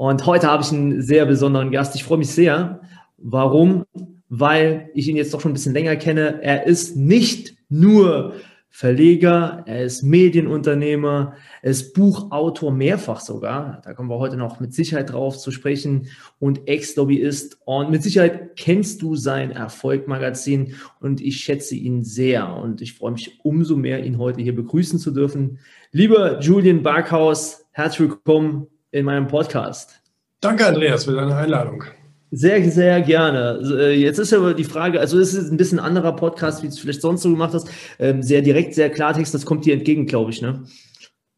Und heute habe ich einen sehr besonderen Gast. Ich freue mich sehr. Warum? Weil ich ihn jetzt doch schon ein bisschen länger kenne. Er ist nicht nur Verleger, er ist Medienunternehmer, er ist Buchautor mehrfach sogar. Da kommen wir heute noch mit Sicherheit drauf zu sprechen und Ex-Lobbyist. Und mit Sicherheit kennst du sein Erfolg-Magazin und ich schätze ihn sehr und ich freue mich umso mehr, ihn heute hier begrüßen zu dürfen. Lieber Julian Barkhaus, herzlich willkommen in meinem Podcast. Danke, Andreas, für deine Einladung. Sehr, sehr gerne. Äh, jetzt ist aber die Frage, also es ist ein bisschen anderer Podcast, wie du es vielleicht sonst so gemacht hast. Ähm, sehr direkt, sehr Klartext, das kommt dir entgegen, glaube ich, ne?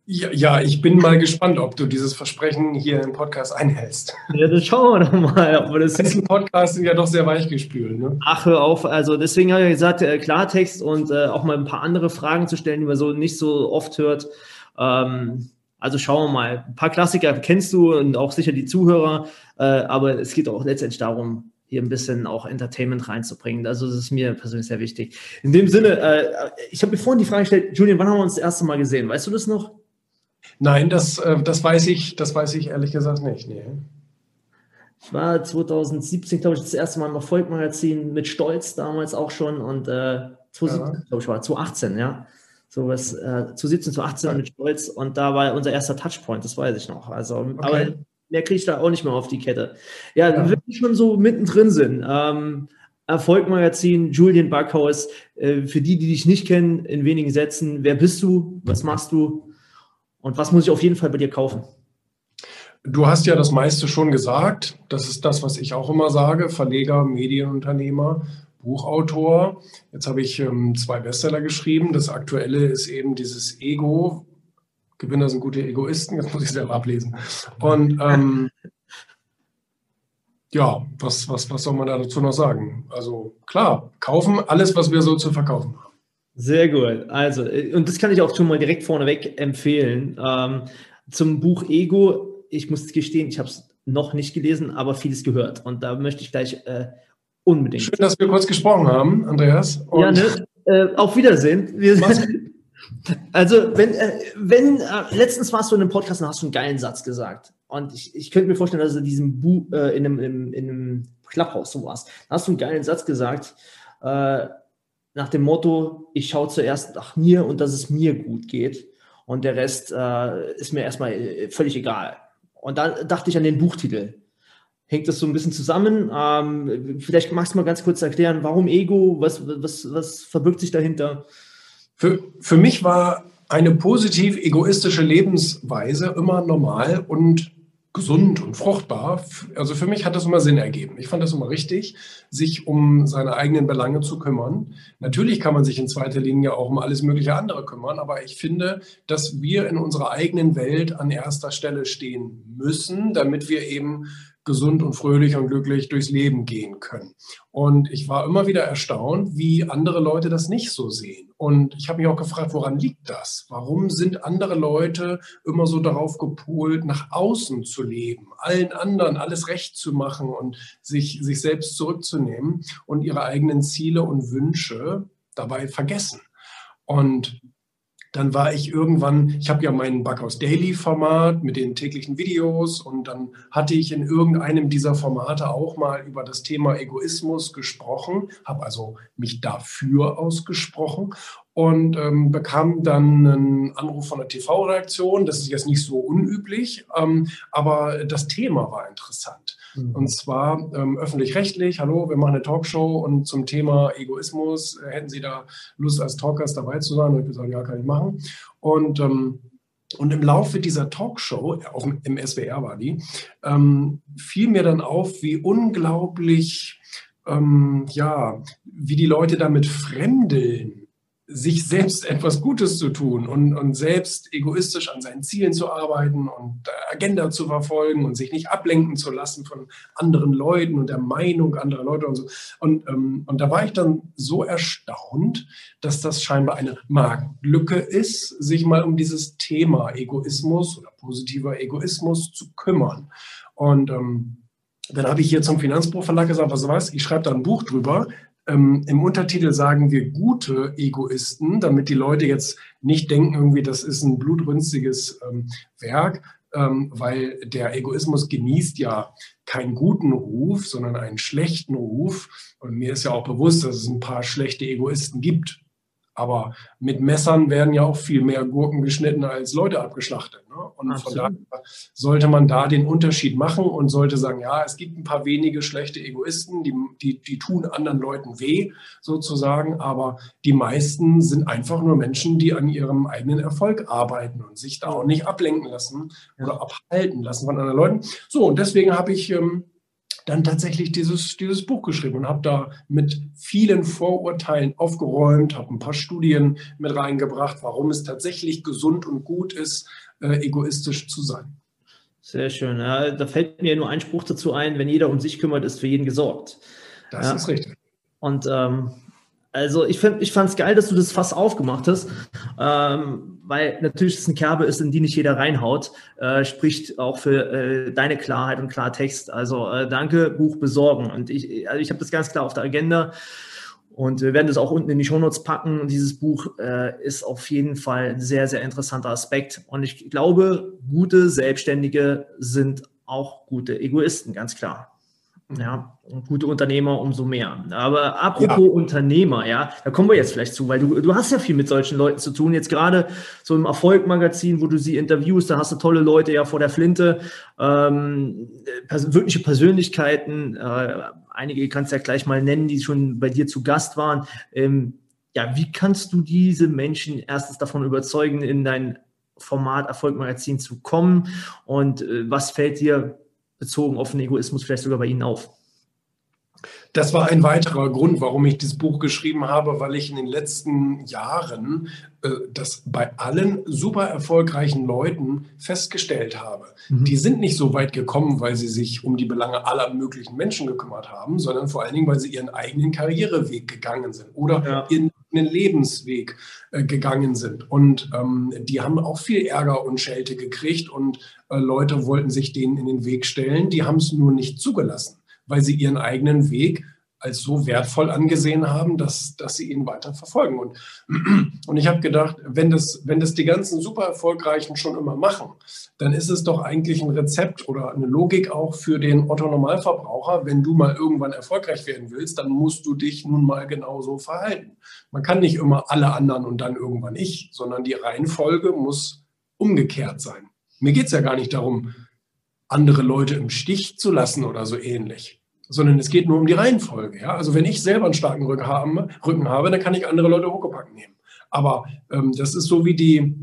Ja, ja, ich bin mal gespannt, ob du dieses Versprechen hier im Podcast einhältst. Ja, das schauen wir doch mal. Aber das ist Podcast sind ja doch sehr weichgespült. Ne? Ach, hör auf. Also deswegen habe ich gesagt, äh, Klartext und äh, auch mal ein paar andere Fragen zu stellen, die man so nicht so oft hört. Ähm, also schauen wir mal. Ein paar Klassiker kennst du und auch sicher die Zuhörer, äh, aber es geht auch letztendlich darum, hier ein bisschen auch Entertainment reinzubringen. Also das ist mir persönlich sehr wichtig. In dem Sinne, äh, ich habe mir vorhin die Frage gestellt, Julian, wann haben wir uns das erste Mal gesehen? Weißt du das noch? Nein, das, äh, das weiß ich, das weiß ich ehrlich gesagt nicht. Nee. Ich war 2017, glaube ich, das erste Mal im Erfolgmagazin mit Stolz damals auch schon und äh, 2017, ja. glaube ich, war 2018, ja sowas äh, zu 17, zu 18 mit Stolz und da war unser erster Touchpoint, das weiß ich noch. Also, okay. aber mehr kriege ich da auch nicht mehr auf die Kette. Ja, ja. wenn wir schon so mittendrin sind, ähm, Erfolgmagazin, Julian Backhaus, äh, für die, die dich nicht kennen, in wenigen Sätzen, wer bist du, was machst du und was muss ich auf jeden Fall bei dir kaufen? Du hast ja das meiste schon gesagt. Das ist das, was ich auch immer sage. Verleger, Medienunternehmer. Buchautor. Jetzt habe ich ähm, zwei Bestseller geschrieben. Das aktuelle ist eben dieses Ego. Gewinner sind gute Egoisten. Jetzt muss ich selber ablesen. Und ähm, ja, was, was, was soll man da dazu noch sagen? Also klar, kaufen alles, was wir so zu verkaufen haben. Sehr gut. Also, äh, und das kann ich auch schon mal direkt vorneweg empfehlen. Ähm, zum Buch Ego, ich muss gestehen, ich habe es noch nicht gelesen, aber vieles gehört. Und da möchte ich gleich äh, Unbedingt. Schön, dass wir kurz gesprochen haben, Andreas. Und ja, ne? Äh, auf Wiedersehen. Wir, also, wenn, äh, wenn äh, letztens warst du in einem Podcast und hast du einen geilen Satz gesagt. Und ich, ich könnte mir vorstellen, dass du in diesem Bu äh, in einem, in, in einem Clubhouse so warst. Da hast du einen geilen Satz gesagt, äh, nach dem Motto, ich schaue zuerst nach mir und dass es mir gut geht. Und der Rest äh, ist mir erstmal völlig egal. Und da dachte ich an den Buchtitel hängt das so ein bisschen zusammen. Ähm, vielleicht magst du mal ganz kurz erklären, warum Ego, was, was, was verbirgt sich dahinter? Für, für mich war eine positiv egoistische Lebensweise immer normal und gesund und fruchtbar. Also für mich hat das immer Sinn ergeben. Ich fand das immer richtig, sich um seine eigenen Belange zu kümmern. Natürlich kann man sich in zweiter Linie auch um alles mögliche andere kümmern, aber ich finde, dass wir in unserer eigenen Welt an erster Stelle stehen müssen, damit wir eben gesund und fröhlich und glücklich durchs Leben gehen können. Und ich war immer wieder erstaunt, wie andere Leute das nicht so sehen. Und ich habe mich auch gefragt, woran liegt das? Warum sind andere Leute immer so darauf gepolt, nach außen zu leben, allen anderen alles recht zu machen und sich, sich selbst zurückzunehmen und ihre eigenen Ziele und Wünsche dabei vergessen? Und dann war ich irgendwann, ich habe ja mein Backhaus Daily Format mit den täglichen Videos und dann hatte ich in irgendeinem dieser Formate auch mal über das Thema Egoismus gesprochen, habe also mich dafür ausgesprochen und ähm, bekam dann einen Anruf von der TV-Redaktion. Das ist jetzt nicht so unüblich, ähm, aber das Thema war interessant. Mhm. Und zwar ähm, öffentlich-rechtlich, hallo, wir machen eine Talkshow und zum Thema Egoismus, äh, hätten Sie da Lust als Talkers dabei zu sein? Und ich gesagt, ja, kann ich machen. Und ähm, und im Laufe dieser Talkshow, auch im SWR war die, ähm, fiel mir dann auf, wie unglaublich, ähm, ja, wie die Leute damit fremdeln sich selbst etwas Gutes zu tun und, und selbst egoistisch an seinen Zielen zu arbeiten und Agenda zu verfolgen und sich nicht ablenken zu lassen von anderen Leuten und der Meinung anderer Leute und so. Und, ähm, und da war ich dann so erstaunt, dass das scheinbar eine Marktlücke ist, sich mal um dieses Thema Egoismus oder positiver Egoismus zu kümmern. Und ähm, dann habe ich hier zum Finanzbuchverlag gesagt, was was, ich schreibe da ein Buch drüber, ähm, Im Untertitel sagen wir gute Egoisten, damit die Leute jetzt nicht denken, irgendwie, das ist ein blutrünstiges ähm, Werk, ähm, weil der Egoismus genießt ja keinen guten Ruf, sondern einen schlechten Ruf. Und mir ist ja auch bewusst, dass es ein paar schlechte Egoisten gibt. Aber mit Messern werden ja auch viel mehr Gurken geschnitten als Leute abgeschlachtet. Ne? Und Absolut. von daher sollte man da den Unterschied machen und sollte sagen, ja, es gibt ein paar wenige schlechte Egoisten, die, die, die tun anderen Leuten weh, sozusagen, aber die meisten sind einfach nur Menschen, die an ihrem eigenen Erfolg arbeiten und sich da auch nicht ablenken lassen oder abhalten lassen von anderen Leuten. So, und deswegen habe ich ähm, dann tatsächlich dieses, dieses Buch geschrieben und habe da mit vielen Vorurteilen aufgeräumt, habe ein paar Studien mit reingebracht, warum es tatsächlich gesund und gut ist, äh, egoistisch zu sein. Sehr schön. Ja, da fällt mir nur ein Spruch dazu ein, wenn jeder um sich kümmert, ist für jeden gesorgt. Das ja. ist richtig. Und ähm, also ich, ich fand es geil, dass du das Fass aufgemacht hast, ähm, weil natürlich es eine Kerbe ist, in die nicht jeder reinhaut, äh, spricht auch für äh, deine Klarheit und Klartext. Also äh, danke, Buch besorgen. Und ich, also ich habe das ganz klar auf der Agenda und wir werden das auch unten in die Shownotes packen. Dieses Buch äh, ist auf jeden Fall ein sehr, sehr interessanter Aspekt. Und ich glaube, gute Selbstständige sind auch gute Egoisten, ganz klar. Ja, gute Unternehmer umso mehr. Aber apropos ja. Unternehmer, ja, da kommen wir jetzt vielleicht zu, weil du, du hast ja viel mit solchen Leuten zu tun. Jetzt gerade so im Erfolgmagazin, wo du sie interviewst, da hast du tolle Leute ja vor der Flinte, ähm, pers wirkliche Persönlichkeiten. Äh, einige kannst du ja gleich mal nennen, die schon bei dir zu Gast waren. Ähm, ja, wie kannst du diese Menschen erstens davon überzeugen, in dein Format Erfolgmagazin zu kommen? Und äh, was fällt dir bezogen auf den Egoismus vielleicht sogar bei Ihnen auf? Das war ein weiterer Grund, warum ich dieses Buch geschrieben habe, weil ich in den letzten Jahren äh, das bei allen super erfolgreichen Leuten festgestellt habe. Mhm. Die sind nicht so weit gekommen, weil sie sich um die Belange aller möglichen Menschen gekümmert haben, sondern vor allen Dingen, weil sie ihren eigenen Karriereweg gegangen sind oder ja. ihren einen Lebensweg äh, gegangen sind. Und ähm, die haben auch viel Ärger und Schelte gekriegt und äh, Leute wollten sich denen in den Weg stellen. Die haben es nur nicht zugelassen, weil sie ihren eigenen Weg als so wertvoll angesehen haben, dass, dass sie ihn weiter verfolgen. Und, und ich habe gedacht, wenn das, wenn das die ganzen super erfolgreichen schon immer machen, dann ist es doch eigentlich ein Rezept oder eine Logik auch für den Otto Normalverbraucher. Wenn du mal irgendwann erfolgreich werden willst, dann musst du dich nun mal genauso verhalten. Man kann nicht immer alle anderen und dann irgendwann ich, sondern die Reihenfolge muss umgekehrt sein. Mir geht es ja gar nicht darum, andere Leute im Stich zu lassen oder so ähnlich sondern es geht nur um die Reihenfolge. Ja? Also wenn ich selber einen starken Rücken habe, Rücken habe dann kann ich andere Leute Huckepack nehmen. Aber ähm, das ist so wie die,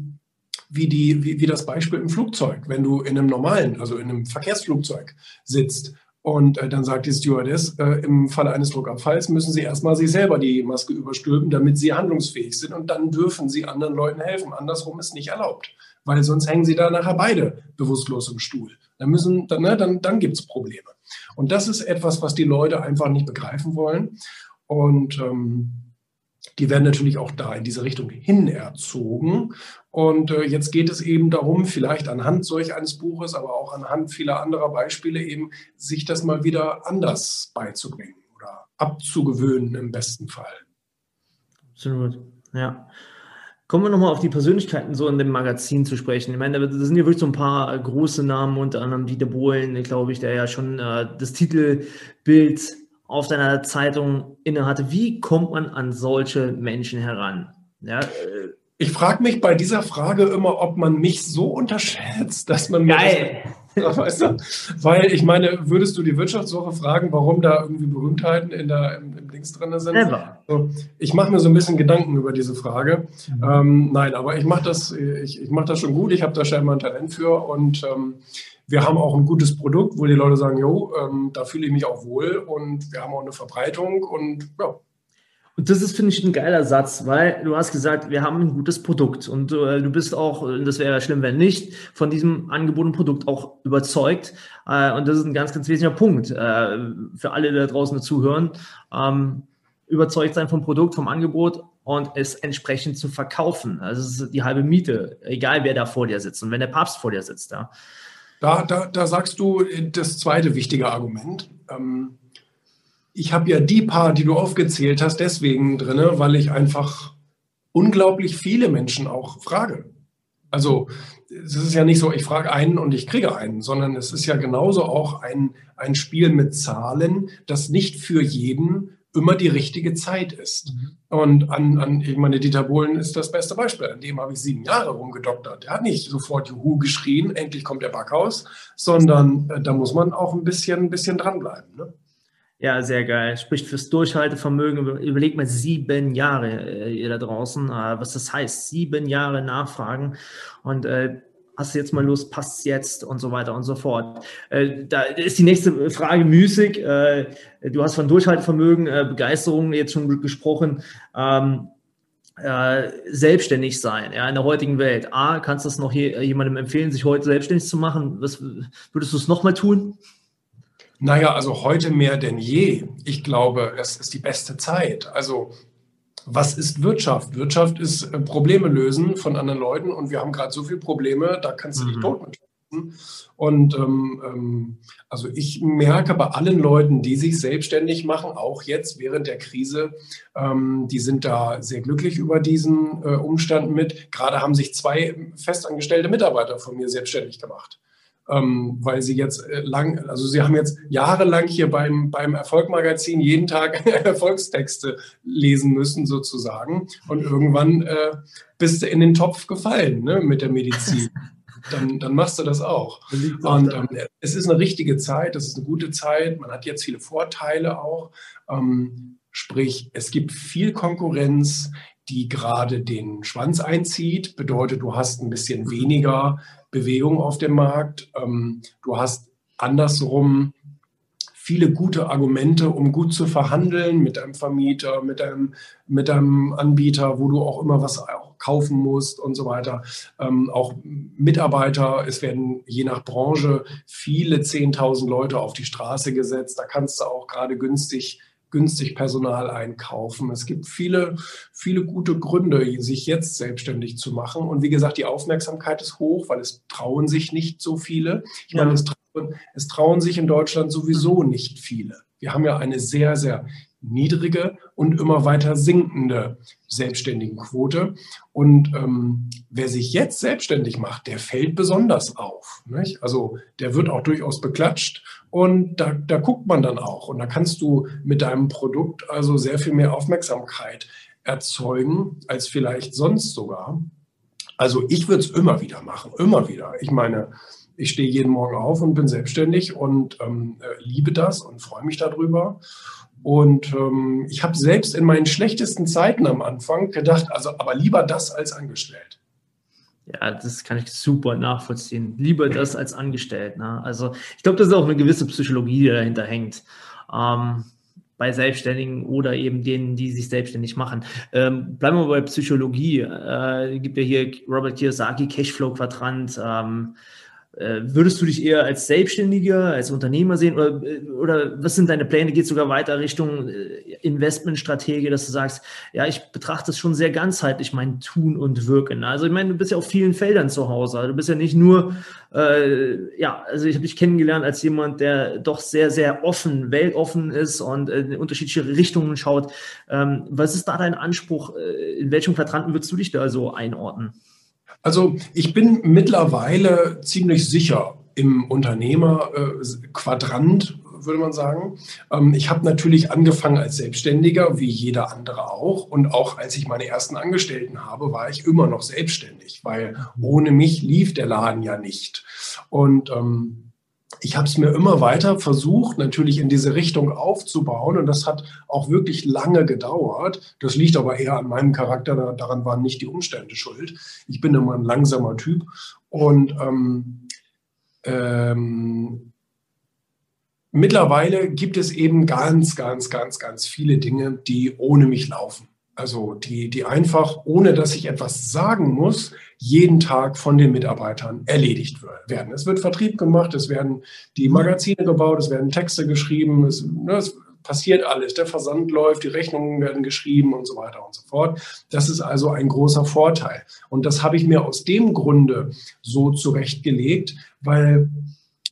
wie, die, wie, wie das Beispiel im Flugzeug. Wenn du in einem normalen, also in einem Verkehrsflugzeug sitzt und äh, dann sagt die Stewardess, äh, im Falle eines Druckabfalls müssen Sie erstmal sich selber die Maske überstülpen, damit Sie handlungsfähig sind und dann dürfen Sie anderen Leuten helfen. Andersrum ist nicht erlaubt, weil sonst hängen Sie da nachher beide bewusstlos im Stuhl. Dann, dann, ne, dann, dann gibt es Probleme. Und das ist etwas, was die Leute einfach nicht begreifen wollen. Und ähm, die werden natürlich auch da in diese Richtung hin erzogen. Und äh, jetzt geht es eben darum, vielleicht anhand solch eines Buches, aber auch anhand vieler anderer Beispiele eben, sich das mal wieder anders beizubringen oder abzugewöhnen im besten Fall. Absolut, ja. Kommen wir nochmal auf die Persönlichkeiten so in dem Magazin zu sprechen. Ich meine, da sind ja wirklich so ein paar große Namen, unter anderem Dieter Bohlen, glaube ich, der ja schon äh, das Titelbild auf deiner Zeitung innehatte. Wie kommt man an solche Menschen heran? Ja, äh, ich frage mich bei dieser Frage immer, ob man mich so unterschätzt, dass man Geil. Das, weißt du? Weil ich meine, würdest du die Wirtschaftswoche fragen, warum da irgendwie Berühmtheiten in der, im, im Dings drin sind? Never. So, ich mache mir so ein bisschen Gedanken über diese Frage. Mhm. Ähm, nein, aber ich mache das, ich, ich mach das schon gut. Ich habe da scheinbar ein Talent für und ähm, wir haben auch ein gutes Produkt, wo die Leute sagen, jo, ähm, da fühle ich mich auch wohl und wir haben auch eine Verbreitung und ja. Und das ist, finde ich, ein geiler Satz, weil du hast gesagt, wir haben ein gutes Produkt und äh, du bist auch, das wäre schlimm, wenn nicht, von diesem angebotenen Produkt auch überzeugt. Äh, und das ist ein ganz, ganz wesentlicher Punkt äh, für alle, die da draußen zuhören. Ähm, überzeugt sein vom Produkt, vom Angebot und es entsprechend zu verkaufen. Also es ist die halbe Miete, egal wer da vor dir sitzt und wenn der Papst vor dir sitzt. Ja. Da, da, da sagst du das zweite wichtige Argument. Ähm ich habe ja die paar, die du aufgezählt hast, deswegen drin, weil ich einfach unglaublich viele Menschen auch frage. Also es ist ja nicht so, ich frage einen und ich kriege einen, sondern es ist ja genauso auch ein, ein Spiel mit Zahlen, das nicht für jeden immer die richtige Zeit ist. Mhm. Und an, an, ich meine, Dieter Bohlen ist das beste Beispiel. An dem habe ich sieben Jahre rumgedoktert. Der hat nicht sofort Juhu geschrien, endlich kommt der Backhaus, sondern äh, da muss man auch ein bisschen, ein bisschen dranbleiben. Ne? Ja, sehr geil. Spricht fürs Durchhaltevermögen. Überlegt mal sieben Jahre, äh, ihr da draußen, äh, was das heißt. Sieben Jahre nachfragen und äh, hast du jetzt mal Lust, passt jetzt und so weiter und so fort. Äh, da ist die nächste Frage müßig. Äh, du hast von Durchhaltevermögen, äh, Begeisterung jetzt schon gesprochen. Ähm, äh, selbstständig sein, ja, in der heutigen Welt. A, kannst du das noch hier, jemandem empfehlen, sich heute selbstständig zu machen? Was, würdest du es nochmal tun? Naja, also heute mehr denn je. Ich glaube, es ist die beste Zeit. Also was ist Wirtschaft? Wirtschaft ist äh, Probleme lösen von anderen Leuten und wir haben gerade so viele Probleme, da kannst du dich mhm. tot mit und ähm, ähm, also ich merke bei allen Leuten, die sich selbstständig machen, auch jetzt während der Krise, ähm, die sind da sehr glücklich über diesen äh, Umstand mit. Gerade haben sich zwei festangestellte Mitarbeiter von mir selbstständig gemacht ähm, weil sie jetzt äh, lang, also sie haben jetzt jahrelang hier beim, beim Erfolgmagazin jeden Tag Erfolgstexte lesen müssen sozusagen und irgendwann äh, bist du in den Topf gefallen ne, mit der Medizin. Dann, dann machst du das auch. Und ähm, es ist eine richtige Zeit, es ist eine gute Zeit. Man hat jetzt viele Vorteile auch. Ähm, sprich, es gibt viel Konkurrenz, die gerade den Schwanz einzieht. Bedeutet, du hast ein bisschen weniger Bewegung auf dem Markt. Ähm, du hast andersrum viele gute Argumente, um gut zu verhandeln mit deinem Vermieter, mit deinem, mit deinem Anbieter, wo du auch immer was kaufen musst und so weiter. Ähm, auch Mitarbeiter, es werden je nach Branche viele 10.000 Leute auf die Straße gesetzt. Da kannst du auch gerade günstig günstig Personal einkaufen. Es gibt viele, viele gute Gründe, sich jetzt selbstständig zu machen. Und wie gesagt, die Aufmerksamkeit ist hoch, weil es trauen sich nicht so viele. Ich ja. meine, es trauen, es trauen sich in Deutschland sowieso nicht viele. Wir haben ja eine sehr, sehr niedrige und immer weiter sinkende Selbstständigenquote. Und ähm, wer sich jetzt selbstständig macht, der fällt besonders auf. Nicht? Also der wird auch durchaus beklatscht und da, da guckt man dann auch. Und da kannst du mit deinem Produkt also sehr viel mehr Aufmerksamkeit erzeugen als vielleicht sonst sogar. Also ich würde es immer wieder machen, immer wieder. Ich meine, ich stehe jeden Morgen auf und bin selbstständig und ähm, äh, liebe das und freue mich darüber. Und ähm, ich habe selbst in meinen schlechtesten Zeiten am Anfang gedacht, also aber lieber das als angestellt. Ja, das kann ich super nachvollziehen. Lieber das als angestellt. Ne? Also ich glaube, das ist auch eine gewisse Psychologie, die dahinter hängt. Ähm, bei Selbstständigen oder eben denen, die sich selbstständig machen. Ähm, bleiben wir bei Psychologie. Äh, gibt ja hier Robert Kiyosaki, Cashflow-Quadrant. Ähm, äh, würdest du dich eher als Selbstständiger, als Unternehmer sehen oder, oder was sind deine Pläne? Geht sogar weiter Richtung äh, Investmentstrategie, dass du sagst, ja, ich betrachte es schon sehr ganzheitlich, mein Tun und Wirken. Also ich meine, du bist ja auf vielen Feldern zu Hause. Du bist ja nicht nur, äh, ja, also ich habe dich kennengelernt als jemand, der doch sehr, sehr offen, weltoffen ist und in unterschiedliche Richtungen schaut. Ähm, was ist da dein Anspruch? In welchem Quadranten würdest du dich da so einordnen? Also ich bin mittlerweile ziemlich sicher im Unternehmerquadrant, würde man sagen. Ähm, ich habe natürlich angefangen als Selbstständiger, wie jeder andere auch. Und auch als ich meine ersten Angestellten habe, war ich immer noch selbstständig, weil ohne mich lief der Laden ja nicht. Und ähm, ich habe es mir immer weiter versucht, natürlich in diese Richtung aufzubauen. Und das hat auch wirklich lange gedauert. Das liegt aber eher an meinem Charakter. Daran waren nicht die Umstände schuld. Ich bin immer ein langsamer Typ. Und ähm, ähm, mittlerweile gibt es eben ganz, ganz, ganz, ganz viele Dinge, die ohne mich laufen. Also die, die einfach, ohne dass ich etwas sagen muss, jeden Tag von den Mitarbeitern erledigt werden. Es wird Vertrieb gemacht, es werden die Magazine gebaut, es werden Texte geschrieben, es, ne, es passiert alles. Der Versand läuft, die Rechnungen werden geschrieben und so weiter und so fort. Das ist also ein großer Vorteil. Und das habe ich mir aus dem Grunde so zurechtgelegt, weil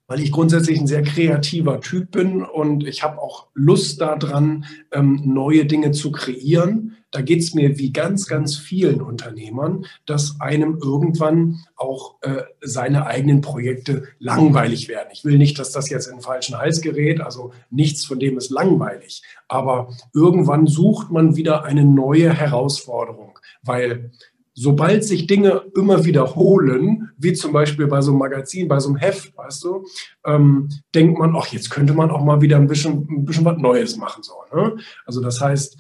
weil ich grundsätzlich ein sehr kreativer Typ bin und ich habe auch Lust daran, ähm, neue Dinge zu kreieren. Da geht es mir wie ganz, ganz vielen Unternehmern, dass einem irgendwann auch äh, seine eigenen Projekte langweilig werden. Ich will nicht, dass das jetzt in den falschen Hals gerät, also nichts von dem ist langweilig. Aber irgendwann sucht man wieder eine neue Herausforderung, weil sobald sich Dinge immer wiederholen, wie zum Beispiel bei so einem Magazin, bei so einem Heft, weißt du, ähm, denkt man, ach, jetzt könnte man auch mal wieder ein bisschen, ein bisschen was Neues machen. So, ne? Also das heißt,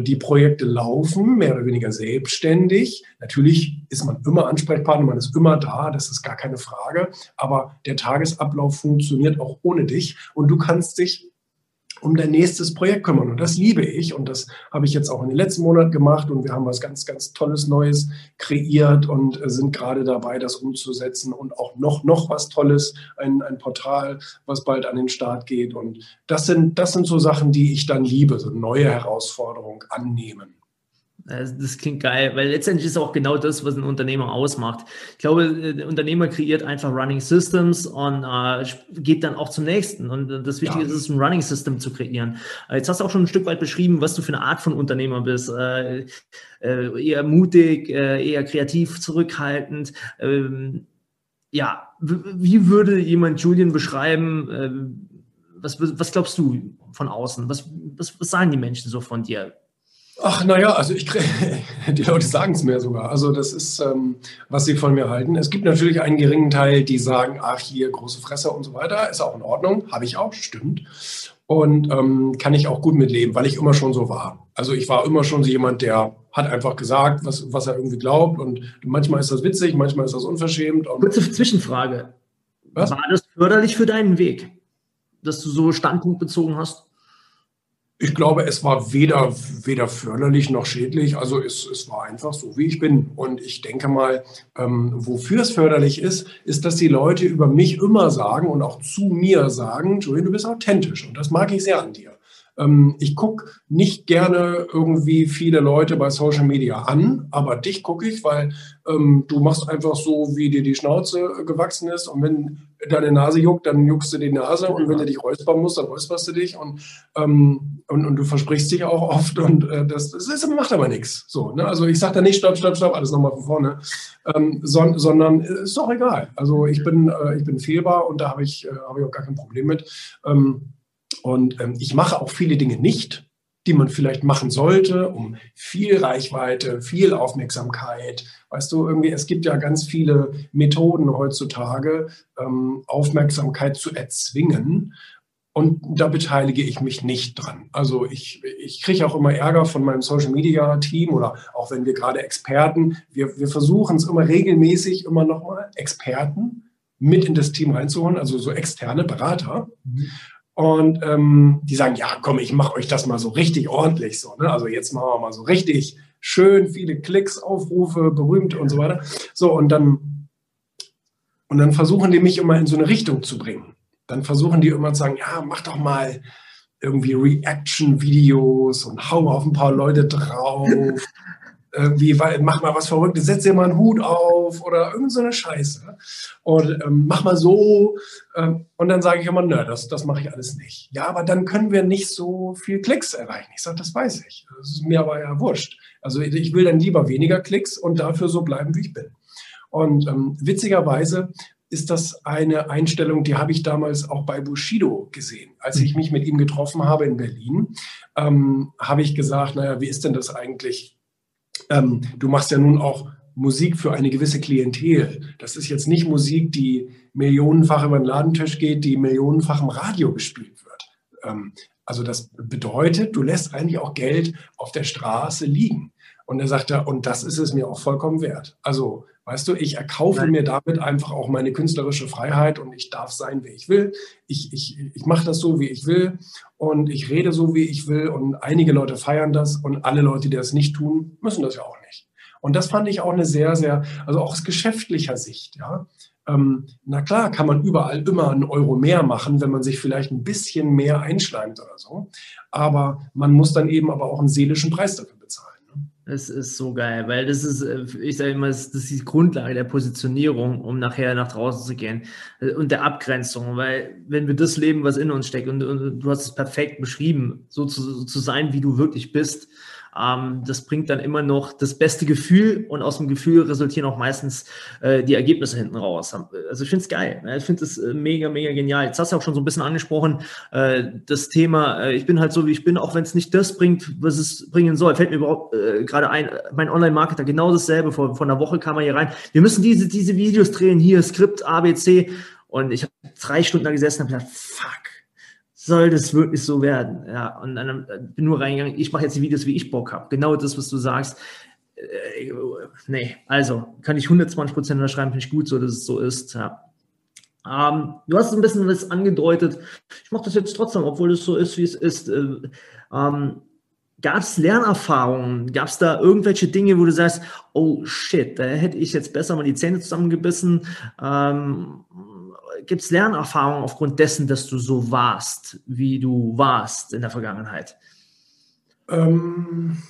die Projekte laufen mehr oder weniger selbstständig. Natürlich ist man immer Ansprechpartner, man ist immer da, das ist gar keine Frage. Aber der Tagesablauf funktioniert auch ohne dich und du kannst dich um dein nächstes Projekt kümmern. Und das liebe ich. Und das habe ich jetzt auch in den letzten Monaten gemacht. Und wir haben was ganz, ganz Tolles Neues kreiert und sind gerade dabei, das umzusetzen. Und auch noch, noch was Tolles, ein, ein Portal, was bald an den Start geht. Und das sind, das sind so Sachen, die ich dann liebe, so neue Herausforderungen annehmen. Das klingt geil, weil letztendlich ist auch genau das, was ein Unternehmer ausmacht. Ich glaube, äh, der Unternehmer kreiert einfach Running Systems und äh, geht dann auch zum nächsten. Und das Wichtige ja. ist, ein Running System zu kreieren. Äh, jetzt hast du auch schon ein Stück weit beschrieben, was du für eine Art von Unternehmer bist. Äh, äh, eher mutig, äh, eher kreativ, zurückhaltend. Ähm, ja, wie würde jemand Julian beschreiben? was, was glaubst du von außen? Was, was, was sagen die Menschen so von dir? Ach, naja, also ich die Leute sagen es mir sogar. Also das ist, ähm, was sie von mir halten. Es gibt natürlich einen geringen Teil, die sagen, ach hier, große Fresse und so weiter. Ist auch in Ordnung, habe ich auch, stimmt. Und ähm, kann ich auch gut mitleben, weil ich immer schon so war. Also ich war immer schon so jemand, der hat einfach gesagt, was, was er irgendwie glaubt. Und manchmal ist das witzig, manchmal ist das unverschämt. Kurze Zwischenfrage. Was? War das förderlich für deinen Weg, dass du so Standpunkt bezogen hast? Ich glaube, es war weder, weder förderlich noch schädlich. Also es, es war einfach so, wie ich bin. Und ich denke mal, ähm, wofür es förderlich ist, ist, dass die Leute über mich immer sagen und auch zu mir sagen, Julian, du bist authentisch. Und das mag ich sehr an dir. Ähm, ich gucke nicht gerne irgendwie viele Leute bei Social Media an, aber dich gucke ich, weil ähm, du machst einfach so, wie dir die Schnauze gewachsen ist. Und wenn deine Nase juckt, dann juckst du die Nase. Und wenn du dich räuspern musst, dann räusperst du dich. Und, ähm, und, und du versprichst dich auch oft. Und äh, das, das ist, macht aber nichts. So, ne? Also ich sage da nicht, stopp, stopp, stopp, alles nochmal von vorne. Ähm, son, sondern ist doch egal. Also ich bin, äh, ich bin fehlbar und da habe ich, äh, hab ich auch gar kein Problem mit. Ähm, und ähm, ich mache auch viele Dinge nicht, die man vielleicht machen sollte, um viel Reichweite, viel Aufmerksamkeit. Weißt du, irgendwie, es gibt ja ganz viele Methoden heutzutage, ähm, Aufmerksamkeit zu erzwingen. Und da beteilige ich mich nicht dran. Also ich, ich kriege auch immer Ärger von meinem Social Media Team oder auch wenn wir gerade Experten, wir, wir versuchen es immer regelmäßig, immer nochmal Experten mit in das Team reinzuholen, also so externe Berater. Mhm. Und ähm, die sagen, ja, komm, ich mache euch das mal so richtig ordentlich so. Ne? Also jetzt machen wir mal so richtig schön viele Klicks, Aufrufe, berühmt und so weiter. So, und dann, und dann versuchen die mich immer in so eine Richtung zu bringen. Dann versuchen die immer zu sagen, ja, mach doch mal irgendwie Reaction-Videos und hau auf ein paar Leute drauf irgendwie, mach mal was Verrücktes, setz dir mal einen Hut auf oder irgend so eine Scheiße. Und ähm, mach mal so. Ähm, und dann sage ich immer, nö, das, das mache ich alles nicht. Ja, aber dann können wir nicht so viel Klicks erreichen. Ich sage, das weiß ich. Das ist mir aber ja wurscht. Also ich will dann lieber weniger Klicks und dafür so bleiben, wie ich bin. Und ähm, witzigerweise ist das eine Einstellung, die habe ich damals auch bei Bushido gesehen. Als ich mich mit ihm getroffen habe in Berlin, ähm, habe ich gesagt, naja, wie ist denn das eigentlich? Ähm, du machst ja nun auch Musik für eine gewisse Klientel. Das ist jetzt nicht Musik, die millionenfach über den Ladentisch geht, die millionenfach im Radio gespielt wird. Ähm, also das bedeutet, du lässt eigentlich auch Geld auf der Straße liegen. Und er sagt ja, und das ist es mir auch vollkommen wert. Also Weißt du, ich erkaufe Nein. mir damit einfach auch meine künstlerische Freiheit und ich darf sein, wie ich will. Ich, ich, ich mache das so, wie ich will und ich rede so, wie ich will und einige Leute feiern das und alle Leute, die das nicht tun, müssen das ja auch nicht. Und das fand ich auch eine sehr, sehr, also auch aus geschäftlicher Sicht, ja. Ähm, na klar, kann man überall immer einen Euro mehr machen, wenn man sich vielleicht ein bisschen mehr einschleimt oder so. Aber man muss dann eben aber auch einen seelischen Preis dafür Das ist so geil, weil das ist, äh, ich sage immer, das ist die Grundlage der Positionierung, um nachher nach draußen zu gehen äh, und der Abgrenzung, weil wenn wir das leben, was in uns steckt und, und du hast es perfekt beschrieben, so zu, so zu sein, wie du wirklich bist, ähm, das bringt dann immer noch das beste Gefühl und aus dem Gefühl resultieren auch meistens äh, die Ergebnisse hinten raus. Also ich finde es geil. Ne? Ich finde es äh, mega, mega genial. Jetzt hast du auch schon so ein bisschen angesprochen, äh, das Thema, äh, ich bin halt so, wie ich bin, auch wenn es nicht das bringt, was es bringen soll. Fällt mir überhaupt äh, gerade ein, mein Online-Marketer genau dasselbe. Vor, vor einer Woche kam er hier rein. Wir müssen diese, diese Videos drehen, hier Skript, ABC. Und ich habe drei Stunden da gesessen und habe gedacht, fuck, soll das wirklich so werden? Ja, und dann äh, bin nur reingegangen, ich mache jetzt die Videos, wie ich Bock habe. Genau das, was du sagst. Äh, nee, also kann ich 120 Prozent unterschreiben, finde ich gut so, dass es so ist. Ja. Ähm, du hast ein bisschen was angedeutet. Ich mache das jetzt trotzdem, obwohl es so ist, wie es ist. Äh, ähm, Gab es Lernerfahrungen? Gab es da irgendwelche Dinge, wo du sagst, oh shit, da hätte ich jetzt besser mal die Zähne zusammengebissen? Ähm, gibt es Lernerfahrungen aufgrund dessen, dass du so warst, wie du warst in der Vergangenheit? Ähm,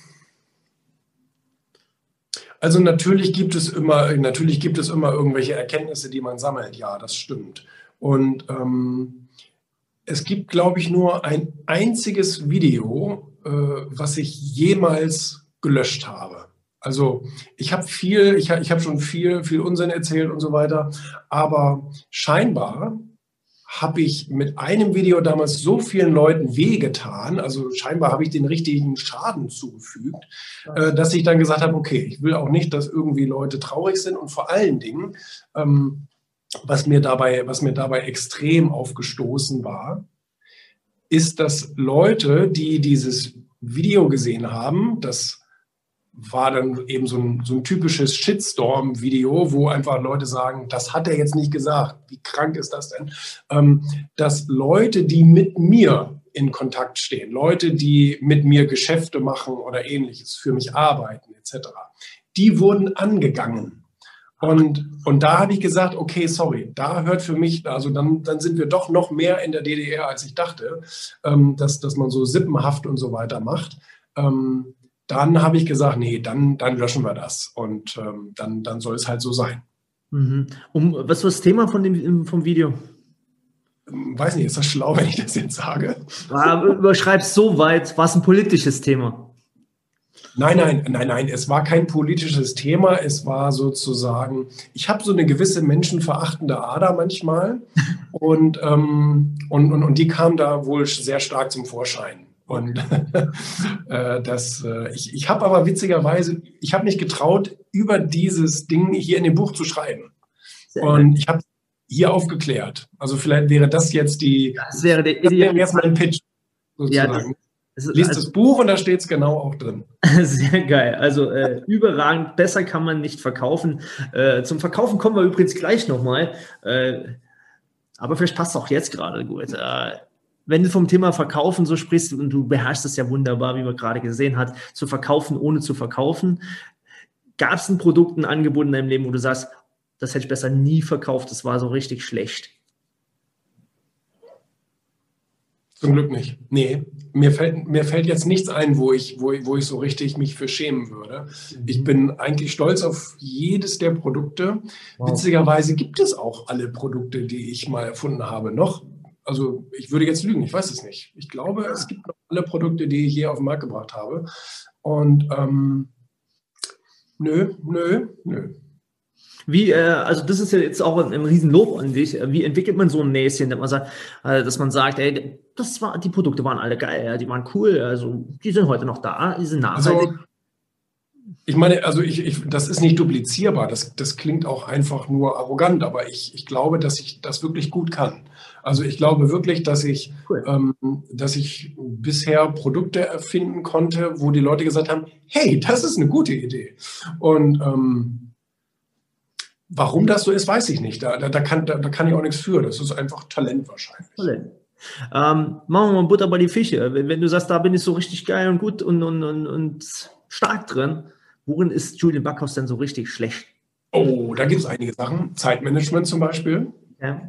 also natürlich gibt es immer, natürlich gibt es immer irgendwelche Erkenntnisse, die man sammelt. Ja, das stimmt. Und ähm, es gibt, glaube ich, nur ein einziges Video, äh, was ich jemals gelöscht habe. Also ich habe viel, ich, ich habe schon viel, viel Unsinn erzählt und so weiter, aber scheinbar habe ich mit einem Video damals so vielen Leuten wehgetan, also scheinbar habe ich den richtigen Schaden zugefügt, äh, dass ich dann gesagt habe, okay, ich will auch nicht, dass irgendwie Leute traurig sind und vor allen Dingen, ähm, was mir dabei, was mir dabei extrem aufgestoßen war, ist, dass Leute, die dieses Video gesehen haben, das war dann eben so ein, so ein typisches Shitstorm-Video, wo einfach Leute sagen, das hat er jetzt nicht gesagt. Wie krank ist das denn? Ähm, dass Leute, die mit mir in Kontakt stehen, Leute, die mit mir Geschäfte machen oder ähnliches, für mich arbeiten etc., die wurden angegangen. Und, und da habe ich gesagt, okay, sorry, da hört für mich, also dann, dann sind wir doch noch mehr in der DDR, als ich dachte, ähm, dass, dass man so sippenhaft und so weiter macht. Ähm, dann habe ich gesagt, nee, dann, dann löschen wir das und ähm, dann, dann soll es halt so sein. Mhm. Um, was war das Thema von dem, vom Video? Ähm, weiß nicht, ist das schlau, wenn ich das jetzt sage? Überschreib's so weit, war es ein politisches Thema? Nein, nein, nein, nein, es war kein politisches Thema, es war sozusagen, ich habe so eine gewisse menschenverachtende Ader manchmal und, ähm, und, und, und die kam da wohl sehr stark zum Vorschein. Und äh, das, äh, ich, ich habe aber witzigerweise, ich habe mich getraut, über dieses Ding hier in dem Buch zu schreiben. Sehr und ich habe hier aufgeklärt. Also vielleicht wäre das jetzt die, das wäre der das wäre jetzt mein Pitch sozusagen. Ja, das, Lies also, das Buch und da steht es genau auch drin. Sehr geil. Also äh, überragend. Besser kann man nicht verkaufen. Äh, zum Verkaufen kommen wir übrigens gleich nochmal. Äh, aber vielleicht passt es auch jetzt gerade gut. Wenn du vom Thema Verkaufen so sprichst und du beherrschst es ja wunderbar, wie man gerade gesehen hat, zu verkaufen ohne zu verkaufen, gab es ein Produkt, ein Angebot in deinem Leben, wo du sagst, das hätte ich besser nie verkauft, das war so richtig schlecht? Zum Glück nicht. Nee, mir fällt, mir fällt jetzt nichts ein, wo ich, wo, wo ich so richtig mich für schämen würde. Ich mhm. bin eigentlich stolz auf jedes der Produkte. Wow. Witzigerweise gibt es auch alle Produkte, die ich mal erfunden habe, noch also ich würde jetzt lügen, ich weiß es nicht. Ich glaube, es gibt noch alle Produkte, die ich je auf den Markt gebracht habe. Und ähm, nö, nö, nö. Wie, äh, also das ist ja jetzt auch ein, ein Riesenlob an dich. Wie entwickelt man so ein Näschen, dass man sagt, äh, dass man sagt, ey, das war, die Produkte waren alle geil, ja, die waren cool, also die sind heute noch da, die sind nachhaltig. Also, ich meine, also ich, ich, das ist nicht duplizierbar, das, das klingt auch einfach nur arrogant, aber ich, ich glaube, dass ich das wirklich gut kann. Also ich glaube wirklich, dass ich, cool. ähm, dass ich bisher Produkte erfinden konnte, wo die Leute gesagt haben, hey, das ist eine gute Idee. Und ähm, Warum das so ist, weiß ich nicht. Da, da, da, kann, da, da kann ich auch nichts für. Das ist einfach Talent wahrscheinlich. Talent. Ähm, machen wir mal Butter bei die Fische. Wenn, wenn, du sagst, da bin ich so richtig geil und gut und, und, und, und stark drin, worin ist Julian Backhaus denn so richtig schlecht? Oh, da gibt es einige Sachen. Zeitmanagement zum Beispiel. Ja.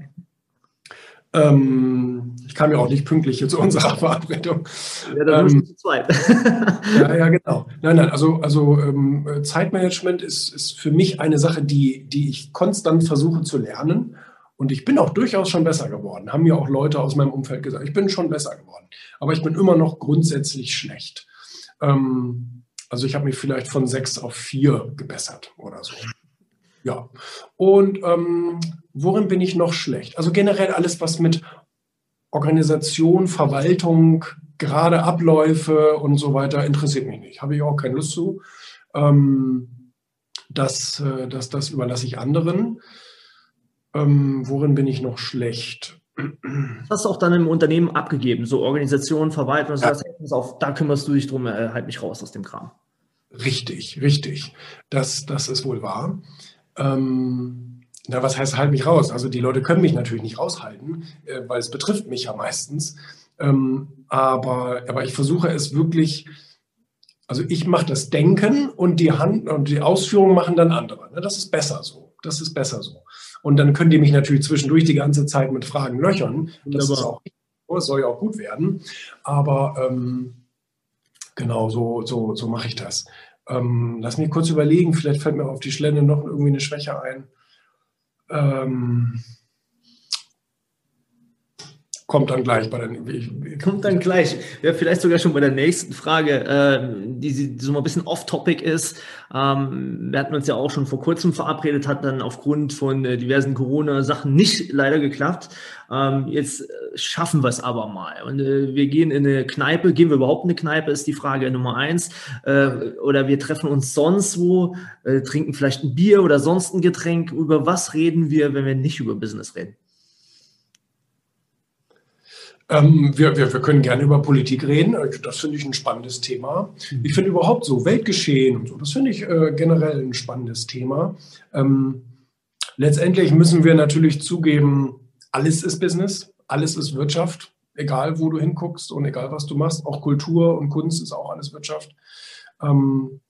Ähm, ich kam ja auch nicht pünktlich hier zu unserer Verabredung. Ja, dann ähm, zu zweit. ja, ja, genau. Nein, nein, also, also ähm, Zeitmanagement ist, ist für mich eine Sache, die, die ich konstant versuche zu lernen. Und ich bin auch durchaus schon besser geworden. Haben mir auch Leute aus meinem Umfeld gesagt, ich bin schon besser geworden. Aber ich bin immer noch grundsätzlich schlecht. Ähm, also ich habe mich vielleicht von sechs auf vier gebessert oder so. Ja. Und ähm, worin bin ich noch schlecht? Also generell alles, was mit Organisation, Verwaltung, gerade Abläufe und so weiter interessiert mich nicht. Habe ich auch keine Lust zu. Ähm, das, äh, das, das überlasse ich anderen. Ähm, worin bin ich noch schlecht? Das hast du auch dann im Unternehmen abgegeben, so Organisation, Verwaltung, ja. das auf, da kümmerst du dich drum, äh, halt mich raus aus dem Kram. Richtig, richtig. Das, das ist wohl wahr. Ähm, na, was heißt halt mich raus? Also die Leute können mich natürlich nicht raushalten, äh, weil es betrifft mich ja meistens. Ähm, aber, aber ich versuche es wirklich, also ich mache das Denken und die Hand und die Ausführung machen dann andere. Ne? Das ist besser so. Das ist besser so. Und dann können die mich natürlich zwischendurch die ganze Zeit mit Fragen löchern. Das ist auch, das soll ja auch gut werden. Aber ähm, genau so, so, so mache ich das. Ähm, lass mich kurz überlegen, vielleicht fällt mir auf die Schlende noch irgendwie eine Schwäche ein. Ähm, kommt dann gleich bei der kommt dann gleich. Ja vielleicht sogar schon bei der nächsten Frage äh, die, die so ein bisschen off Topic ist. Ähm, wir hatten uns ja auch schon vor kurzem verabredet hat dann aufgrund von äh, diversen Corona Sachen nicht leider geklappt. Ähm, jetzt äh, schaffen wir es aber mal. Und äh, wir gehen in eine Kneipe. Gehen wir überhaupt in eine Kneipe ist die Frage Nummer eins. Oder wir treffen uns sonst wo trinken vielleicht ein Bier oder sonst ein Getränk. Über was reden wir wenn wir nicht über Business reden ähm, wir, wir, wir können gerne über Politik reden. Also, das finde ich ein spannendes Thema. Mhm. Ich finde überhaupt so Weltgeschehen und so, das finde ich äh, generell ein spannendes Thema. Ähm, letztendlich müssen wir natürlich zugeben, alles ist Business, alles ist Wirtschaft, egal wo du hinguckst und egal was du machst. Auch Kultur und Kunst ist auch alles Wirtschaft. Ähm,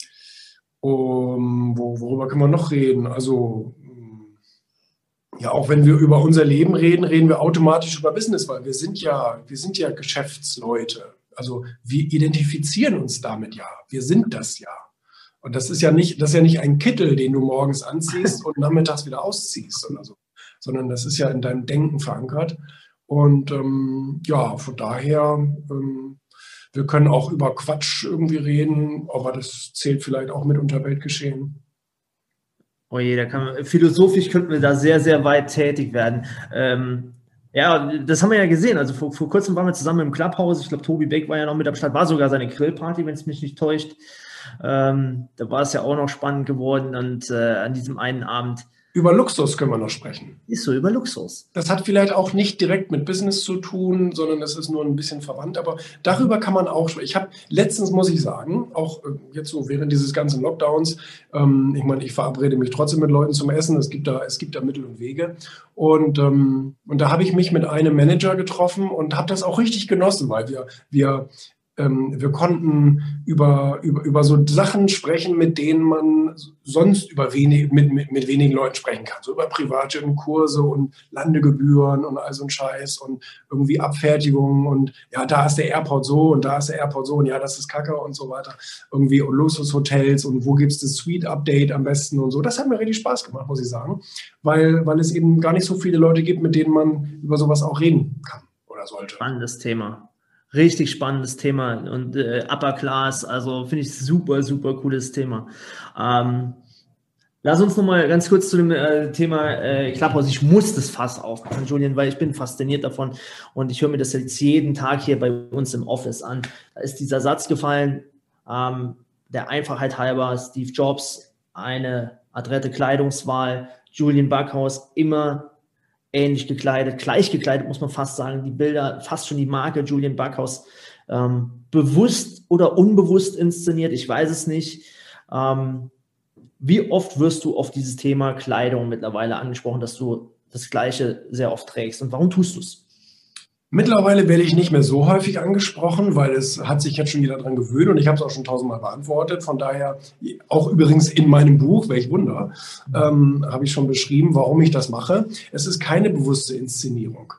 um, wo, worüber können wir noch reden? Also ja, auch wenn wir über unser Leben reden, reden wir automatisch über Business, weil wir sind ja, wir sind ja Geschäftsleute. Also wir identifizieren uns damit ja. Wir sind das ja. Und das ist ja nicht, das ist ja nicht ein Kittel, den du morgens anziehst und nachmittags wieder ausziehst oder so, sondern das ist ja in deinem Denken verankert. Und ähm, ja, von daher, ähm, wir können auch über Quatsch irgendwie reden, aber das zählt vielleicht auch mit unter Weltgeschehen. Oh je, da kann man, philosophisch könnten wir da sehr, sehr weit tätig werden. Ähm, ja, das haben wir ja gesehen. Also vor, vor kurzem waren wir zusammen im Clubhouse. Ich glaube, Tobi Beck war ja noch mit am Start. War sogar seine Grillparty, wenn es mich nicht täuscht. Ähm, da war es ja auch noch spannend geworden. Und äh, an diesem einen Abend über Luxus können wir noch sprechen. Ist so, über Luxus. Das hat vielleicht auch nicht direkt mit Business zu tun, sondern das ist nur ein bisschen verwandt. Aber darüber kann man auch sprechen. Ich habe letztens, muss ich sagen, auch äh, jetzt so während dieses ganzen Lockdowns, ähm, ich meine, ich verabrede mich trotzdem mit Leuten zum Essen. Es gibt da, es gibt da Mittel und Wege. Und, ähm, und da habe ich mich mit einem Manager getroffen und habe das auch richtig genossen, weil wir, wir ähm, wir konnten über, über, über so Sachen sprechen, mit denen man sonst über wenig, mit, mit, mit wenigen Leuten sprechen kann. So über private Kurse und Landegebühren und all so ein Scheiß und irgendwie Abfertigungen und ja, da ist der Airport so und da ist der Airport so und ja, das ist Kacke und so weiter. Irgendwie und Luxushotels und wo gibt es das Suite-Update am besten und so. Das hat mir richtig Spaß gemacht, muss ich sagen, weil, weil es eben gar nicht so viele Leute gibt, mit denen man über sowas auch reden kann oder sollte. Spannendes Thema. Richtig spannendes Thema und äh, Upper Class, also finde ich super, super cooles Thema. Ähm, lass uns nochmal ganz kurz zu dem äh, Thema äh, Clubhouse. Ich muss das Fass aufmachen, Julian, weil ich bin fasziniert davon und ich höre mir das jetzt jeden Tag hier bei uns im Office an. Da ist dieser Satz gefallen, ähm, der Einfachheit halber, Steve Jobs, eine adrette Kleidungswahl, Julian Backhaus, immer ähnlich gekleidet, gleich gekleidet, muss man fast sagen. Die Bilder, fast schon die Marke Julian Backhaus, ähm, bewusst oder unbewusst inszeniert, ich weiß es nicht. Ähm, wie oft wirst du auf dieses Thema Kleidung mittlerweile angesprochen, dass du das Gleiche sehr oft trägst und warum tust du es? Mittlerweile werde ich nicht mehr so häufig angesprochen, weil es hat sich jetzt schon jeder daran gewöhnt und ich habe es auch schon tausendmal beantwortet. Von daher, auch übrigens in meinem Buch, welch Wunder, ähm, habe ich schon beschrieben, warum ich das mache. Es ist keine bewusste Inszenierung.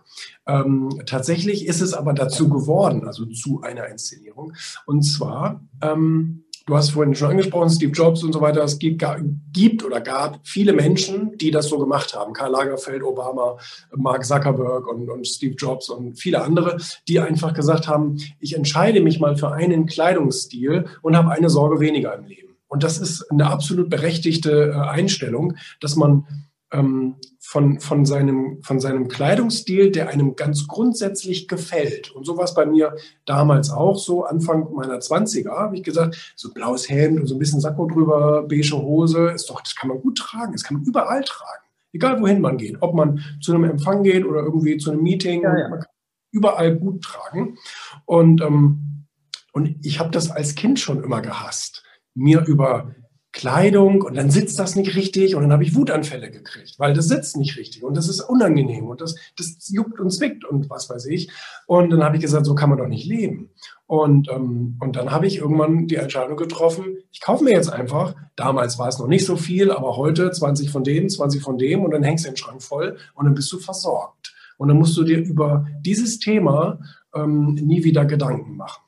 Ähm, tatsächlich ist es aber dazu geworden, also zu einer Inszenierung. Und zwar ähm, Du hast vorhin schon angesprochen, Steve Jobs und so weiter. Es gibt, gibt, oder gab viele Menschen, die das so gemacht haben. Karl Lagerfeld, Obama, Mark Zuckerberg und, und Steve Jobs und viele andere, die einfach gesagt haben, ich entscheide mich mal für einen Kleidungsstil und habe eine Sorge weniger im Leben. Und das ist eine absolut berechtigte äh, Einstellung, dass man ähm, von, von, seinem, von seinem Kleidungsstil, der einem ganz grundsätzlich gefällt. Und so war es bei mir damals auch so, Anfang meiner 20er, habe ich gesagt, so blaues Hemd und so ein bisschen Sakko drüber, beige Hose, ist doch, das kann man gut tragen, das kann man überall tragen. Egal wohin man geht, ob man zu einem Empfang geht oder irgendwie zu einem Meeting, ja, ja. man kann überall gut tragen. Und, ähm, und ich habe das als Kind schon immer gehasst, mir über Kleidung und dann sitzt das nicht richtig und dann habe ich Wutanfälle gekriegt, weil das sitzt nicht richtig und das ist unangenehm und das, das juckt und zwickt und was weiß ich. Und dann habe ich gesagt, so kann man doch nicht leben. Und, ähm, und dann habe ich irgendwann die Entscheidung getroffen, ich kaufe mir jetzt einfach, damals war es noch nicht so viel, aber heute 20 von dem, 20 von dem und dann hängst du den Schrank voll und dann bist du versorgt. Und dann musst du dir über dieses Thema ähm, nie wieder Gedanken machen.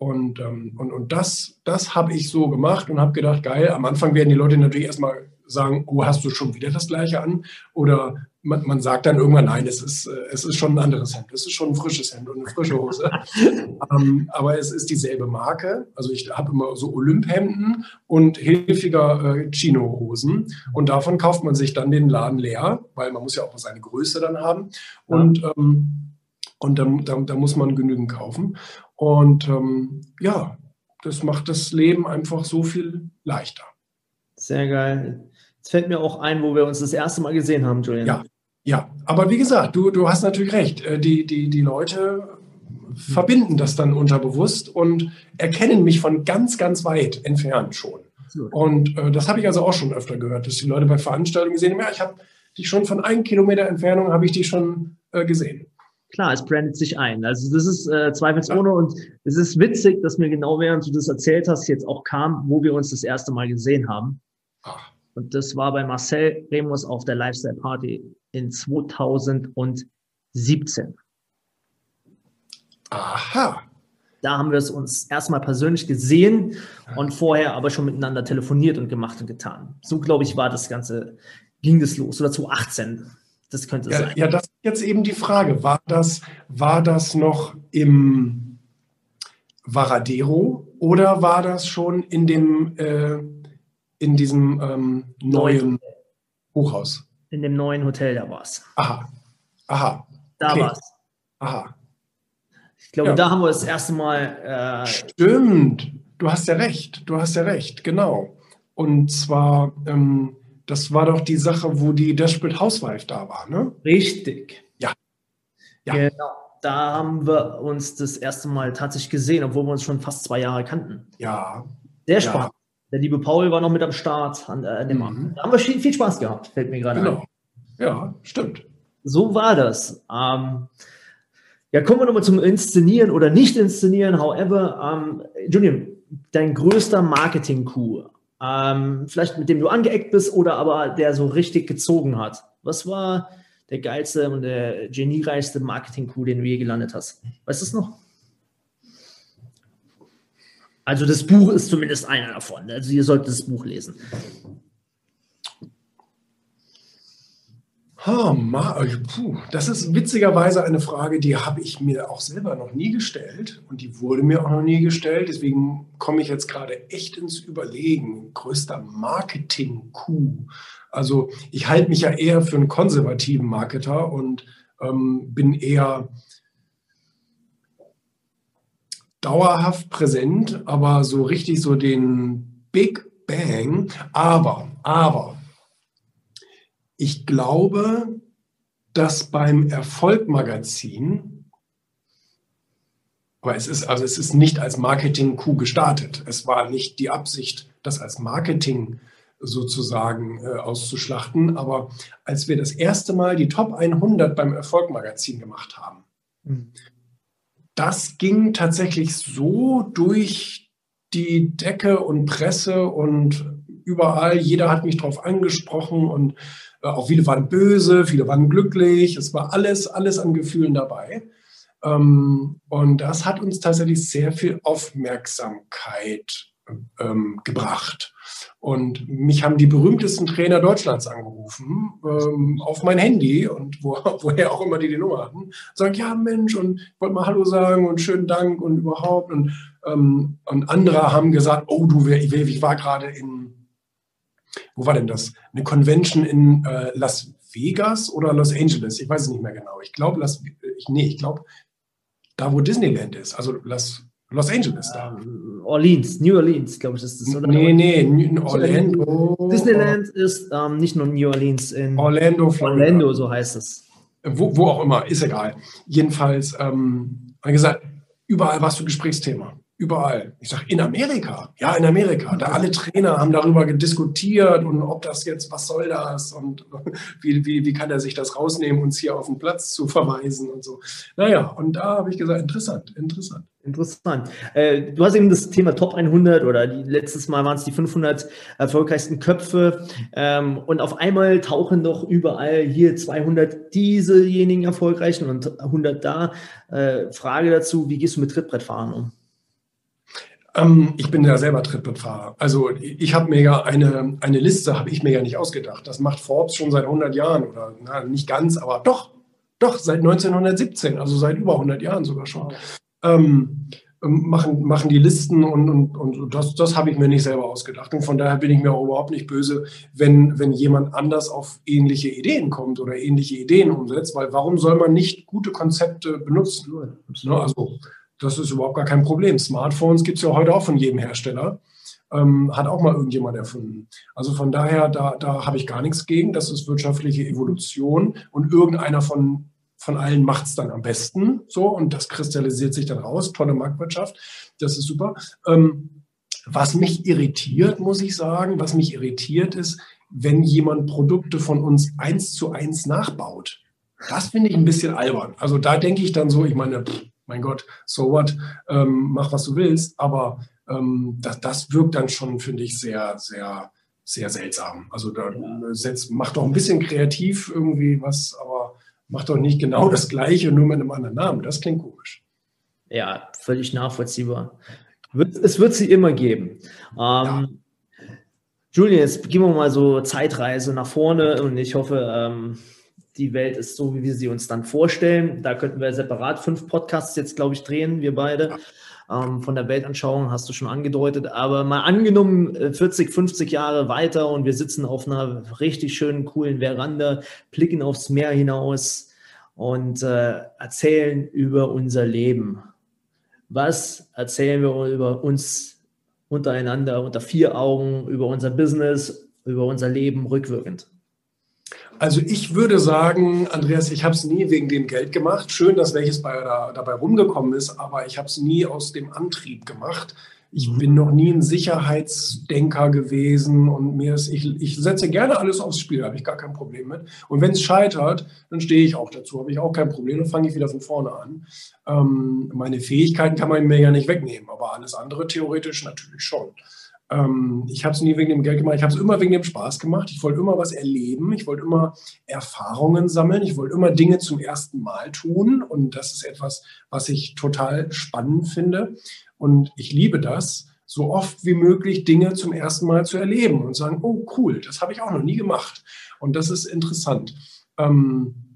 Und, ähm, und, und das, das habe ich so gemacht und habe gedacht, geil, am Anfang werden die Leute natürlich erstmal sagen, oh, hast du schon wieder das gleiche an? Oder man, man sagt dann irgendwann, nein, es ist, äh, es ist schon ein anderes Hemd, es ist schon ein frisches Hemd und eine frische Hose. ähm, aber es ist dieselbe Marke. Also ich habe immer so Olymphemden und hilfiger äh, Chino-Hosen. Und davon kauft man sich dann den Laden leer, weil man muss ja auch seine Größe dann haben. Und, ähm, und dann, dann, dann muss man genügend kaufen. Und ähm, ja, das macht das Leben einfach so viel leichter. Sehr geil. Jetzt fällt mir auch ein, wo wir uns das erste Mal gesehen haben, Julian. Ja, ja. aber wie gesagt, du, du hast natürlich recht. Äh, die, die, die Leute verbinden das dann unterbewusst und erkennen mich von ganz, ganz weit entfernt schon. Und äh, das habe ich also auch schon öfter gehört, dass die Leute bei Veranstaltungen gesehen haben, ja, ich habe dich schon von einem Kilometer Entfernung, habe ich dich schon äh, gesehen klar, es brandet sich ein. Also das ist äh, zweifelsohne und es ist witzig, dass mir genau während du das erzählt hast, jetzt auch kam, wo wir uns das erste Mal gesehen haben. Ach. Und das war bei Marcel Remus auf der Lifestyle Party in 2017. Aha. Da haben wir es uns erstmal persönlich gesehen und vorher aber schon miteinander telefoniert und gemacht und getan. So, glaube ich, war das Ganze, ging das los. Oder 2018. Das könnte ja, sein. Ja, das ist jetzt eben die Frage. War das, war das noch im Varadero oder war das schon in dem äh, in diesem ähm, neuen Hochhaus? In dem neuen Hotel, da war es. Aha. Aha. Da okay. war es. Aha. Ich glaube, ja. da haben wir das erste Mal. Äh, Stimmt. Du hast ja recht. Du hast ja recht. Genau. Und zwar ähm, das war doch die Sache, wo die Desperate Housewife da war, ne? Richtig. Ja. ja. Genau. Da haben wir uns das erste Mal tatsächlich gesehen, obwohl wir uns schon fast zwei Jahre kannten. Ja. Sehr spannend. Ja. Der liebe Paul war noch mit am Start an, äh, dem mhm. Da haben wir viel, viel, Spaß gehabt, fällt mir gerade genau. ein. Ja, stimmt. So war das. Ähm, ja, kommen wir nochmal zum Inszenieren oder nicht inszenieren. However, ähm, Julian, dein größter Marketing-Coup ähm, vielleicht mit dem du angeeckt bist oder aber der so richtig gezogen hat. Was war der geilste und der geniereichste Marketing-Coup, den du je gelandet hast? Weißt du es noch? Also das Buch ist zumindest einer davon. Also ihr solltet das Buch lesen. Oh, puh, das ist witzigerweise eine Frage, die habe ich mir auch selber noch nie gestellt und die wurde mir auch noch nie gestellt. Deswegen komme ich jetzt gerade echt ins Überlegen. Größter Marketing-Coup. Also ich halte mich ja eher für einen konservativen Marketer und ähm, bin eher dauerhaft präsent, aber so richtig so den Big Bang. Aber, aber ich glaube, dass beim Erfolgmagazin, aber es ist, also es ist nicht als Marketing-Coup gestartet. Es war nicht die Absicht, das als Marketing sozusagen äh, auszuschlachten. Aber als wir das erste Mal die Top 100 beim Erfolgmagazin gemacht haben, mhm. das ging tatsächlich so durch die Decke und Presse und überall. Jeder hat mich darauf angesprochen und auch viele waren böse, viele waren glücklich. Es war alles, alles an Gefühlen dabei. Ähm, und das hat uns tatsächlich sehr viel Aufmerksamkeit ähm, gebracht. Und mich haben die berühmtesten Trainer Deutschlands angerufen ähm, auf mein Handy und wo, woher auch immer die die Nummer hatten. Sagen, ja Mensch, und ich wollte mal Hallo sagen und schönen Dank und überhaupt. Und, ähm, und andere haben gesagt, oh du, ich war gerade in, wo war denn das? Eine Convention in äh, Las Vegas oder Los Angeles? Ich weiß es nicht mehr genau. Ich glaube, Las, ich, nee, ich glaube, da wo Disneyland ist, also Las Los Angeles da. Ähm, Orleans, New Orleans, glaube ich, ist das, oder? Nee, nee, Orlando. Disneyland ist ähm, nicht nur New Orleans, in Orlando, Florida. Orlando, so heißt es. Wo, wo auch immer, ist egal. Jedenfalls, ähm, wie gesagt, überall warst du Gesprächsthema. Überall. Ich sage, in Amerika. Ja, in Amerika. Da alle Trainer haben darüber diskutiert und ob das jetzt, was soll das und wie, wie, wie kann er sich das rausnehmen, uns hier auf den Platz zu verweisen und so. Naja, und da habe ich gesagt, interessant, interessant. Interessant. Äh, du hast eben das Thema Top 100 oder die, letztes Mal waren es die 500 erfolgreichsten Köpfe ähm, und auf einmal tauchen doch überall hier 200 diesejenigen erfolgreichen und 100 da. Äh, Frage dazu, wie gehst du mit Trittbrettfahren um? Ähm, ich bin ja selber Trittbrettfahrer. Also ich habe mir ja eine, eine Liste, habe ich mir ja nicht ausgedacht. Das macht Forbes schon seit 100 Jahren oder na, nicht ganz, aber doch, doch, seit 1917, also seit über 100 Jahren sogar schon. Ähm, ähm, machen, machen die Listen und, und, und das, das habe ich mir nicht selber ausgedacht. Und von daher bin ich mir auch überhaupt nicht böse, wenn, wenn jemand anders auf ähnliche Ideen kommt oder ähnliche Ideen umsetzt, weil warum soll man nicht gute Konzepte benutzen? Ne? Also das ist überhaupt gar kein Problem. Smartphones gibt es ja heute auch von jedem Hersteller. Ähm, hat auch mal irgendjemand erfunden. Also von daher, da, da habe ich gar nichts gegen. Das ist wirtschaftliche Evolution und irgendeiner von, von allen macht es dann am besten. So und das kristallisiert sich dann raus. Tolle Marktwirtschaft, das ist super. Ähm, was mich irritiert, muss ich sagen, was mich irritiert ist, wenn jemand Produkte von uns eins zu eins nachbaut. Das finde ich ein bisschen albern. Also da denke ich dann so, ich meine, pff, mein Gott, so what, ähm, mach was du willst. Aber ähm, das, das wirkt dann schon, finde ich, sehr, sehr, sehr seltsam. Also da setzt, macht doch ein bisschen kreativ irgendwie was, aber macht doch nicht genau das Gleiche, nur mit einem anderen Namen. Das klingt komisch. Ja, völlig nachvollziehbar. Es wird sie immer geben. Ähm, ja. Julian, jetzt gehen wir mal so Zeitreise nach vorne und ich hoffe, ähm, die Welt ist so, wie wir sie uns dann vorstellen. Da könnten wir separat fünf Podcasts jetzt, glaube ich, drehen, wir beide. Ähm, von der Weltanschauung hast du schon angedeutet. Aber mal angenommen, 40, äh, 50 Jahre weiter und wir sitzen auf einer richtig schönen, coolen Veranda, blicken aufs Meer hinaus und äh, erzählen über unser Leben. Was erzählen wir über uns untereinander, unter vier Augen, über unser Business, über unser Leben rückwirkend? Also ich würde sagen, Andreas, ich habe es nie wegen dem Geld gemacht. Schön, dass welches bei, da, dabei rumgekommen ist, aber ich habe es nie aus dem Antrieb gemacht. Ich mhm. bin noch nie ein Sicherheitsdenker gewesen und mir ist, ich, ich setze gerne alles aufs Spiel, habe ich gar kein Problem mit. Und wenn es scheitert, dann stehe ich auch dazu, habe ich auch kein Problem, dann fange ich wieder von vorne an. Ähm, meine Fähigkeiten kann man mir ja nicht wegnehmen, aber alles andere theoretisch natürlich schon. Ähm, ich habe es nie wegen dem Geld gemacht, ich habe es immer wegen dem Spaß gemacht. Ich wollte immer was erleben, ich wollte immer Erfahrungen sammeln, ich wollte immer Dinge zum ersten Mal tun. Und das ist etwas, was ich total spannend finde. Und ich liebe das, so oft wie möglich Dinge zum ersten Mal zu erleben und sagen, oh cool, das habe ich auch noch nie gemacht. Und das ist interessant. Ähm,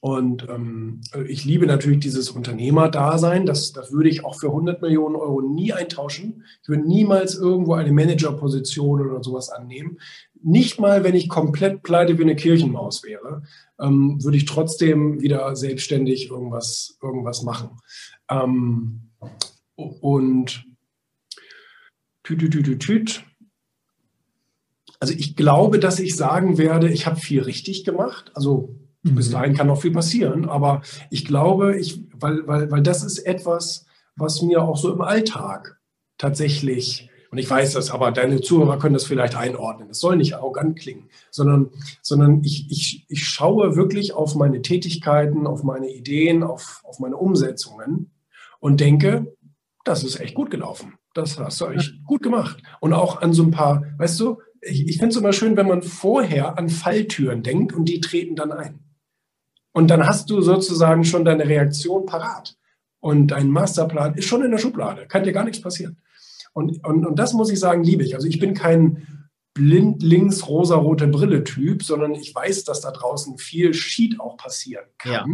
und ähm, ich liebe natürlich dieses Unternehmerdasein. Das, das würde ich auch für 100 Millionen Euro nie eintauschen. Ich würde niemals irgendwo eine Managerposition oder sowas annehmen. Nicht mal, wenn ich komplett pleite wie eine Kirchenmaus wäre, ähm, würde ich trotzdem wieder selbstständig irgendwas, irgendwas machen. Ähm, und tüt, tüt, tüt, tüt. Also ich glaube, dass ich sagen werde, ich habe viel richtig gemacht. Also bis dahin kann noch viel passieren, aber ich glaube, ich, weil, weil, weil das ist etwas, was mir auch so im Alltag tatsächlich, Und ich weiß das, aber deine Zuhörer können das vielleicht einordnen. Es soll nicht arrogant klingen, sondern, sondern ich, ich, ich schaue wirklich auf meine Tätigkeiten, auf meine Ideen, auf, auf meine Umsetzungen und denke, das ist echt gut gelaufen. Das hast du echt gut gemacht. Und auch an so ein paar, weißt du, ich, ich finde es immer schön, wenn man vorher an Falltüren denkt und die treten dann ein. Und dann hast du sozusagen schon deine Reaktion parat. Und dein Masterplan ist schon in der Schublade. Kann dir gar nichts passieren. Und, und, und das muss ich sagen, liebe ich. Also ich bin kein blind links rosa-rote Brille-Typ, sondern ich weiß, dass da draußen viel Sheet auch passieren kann ja.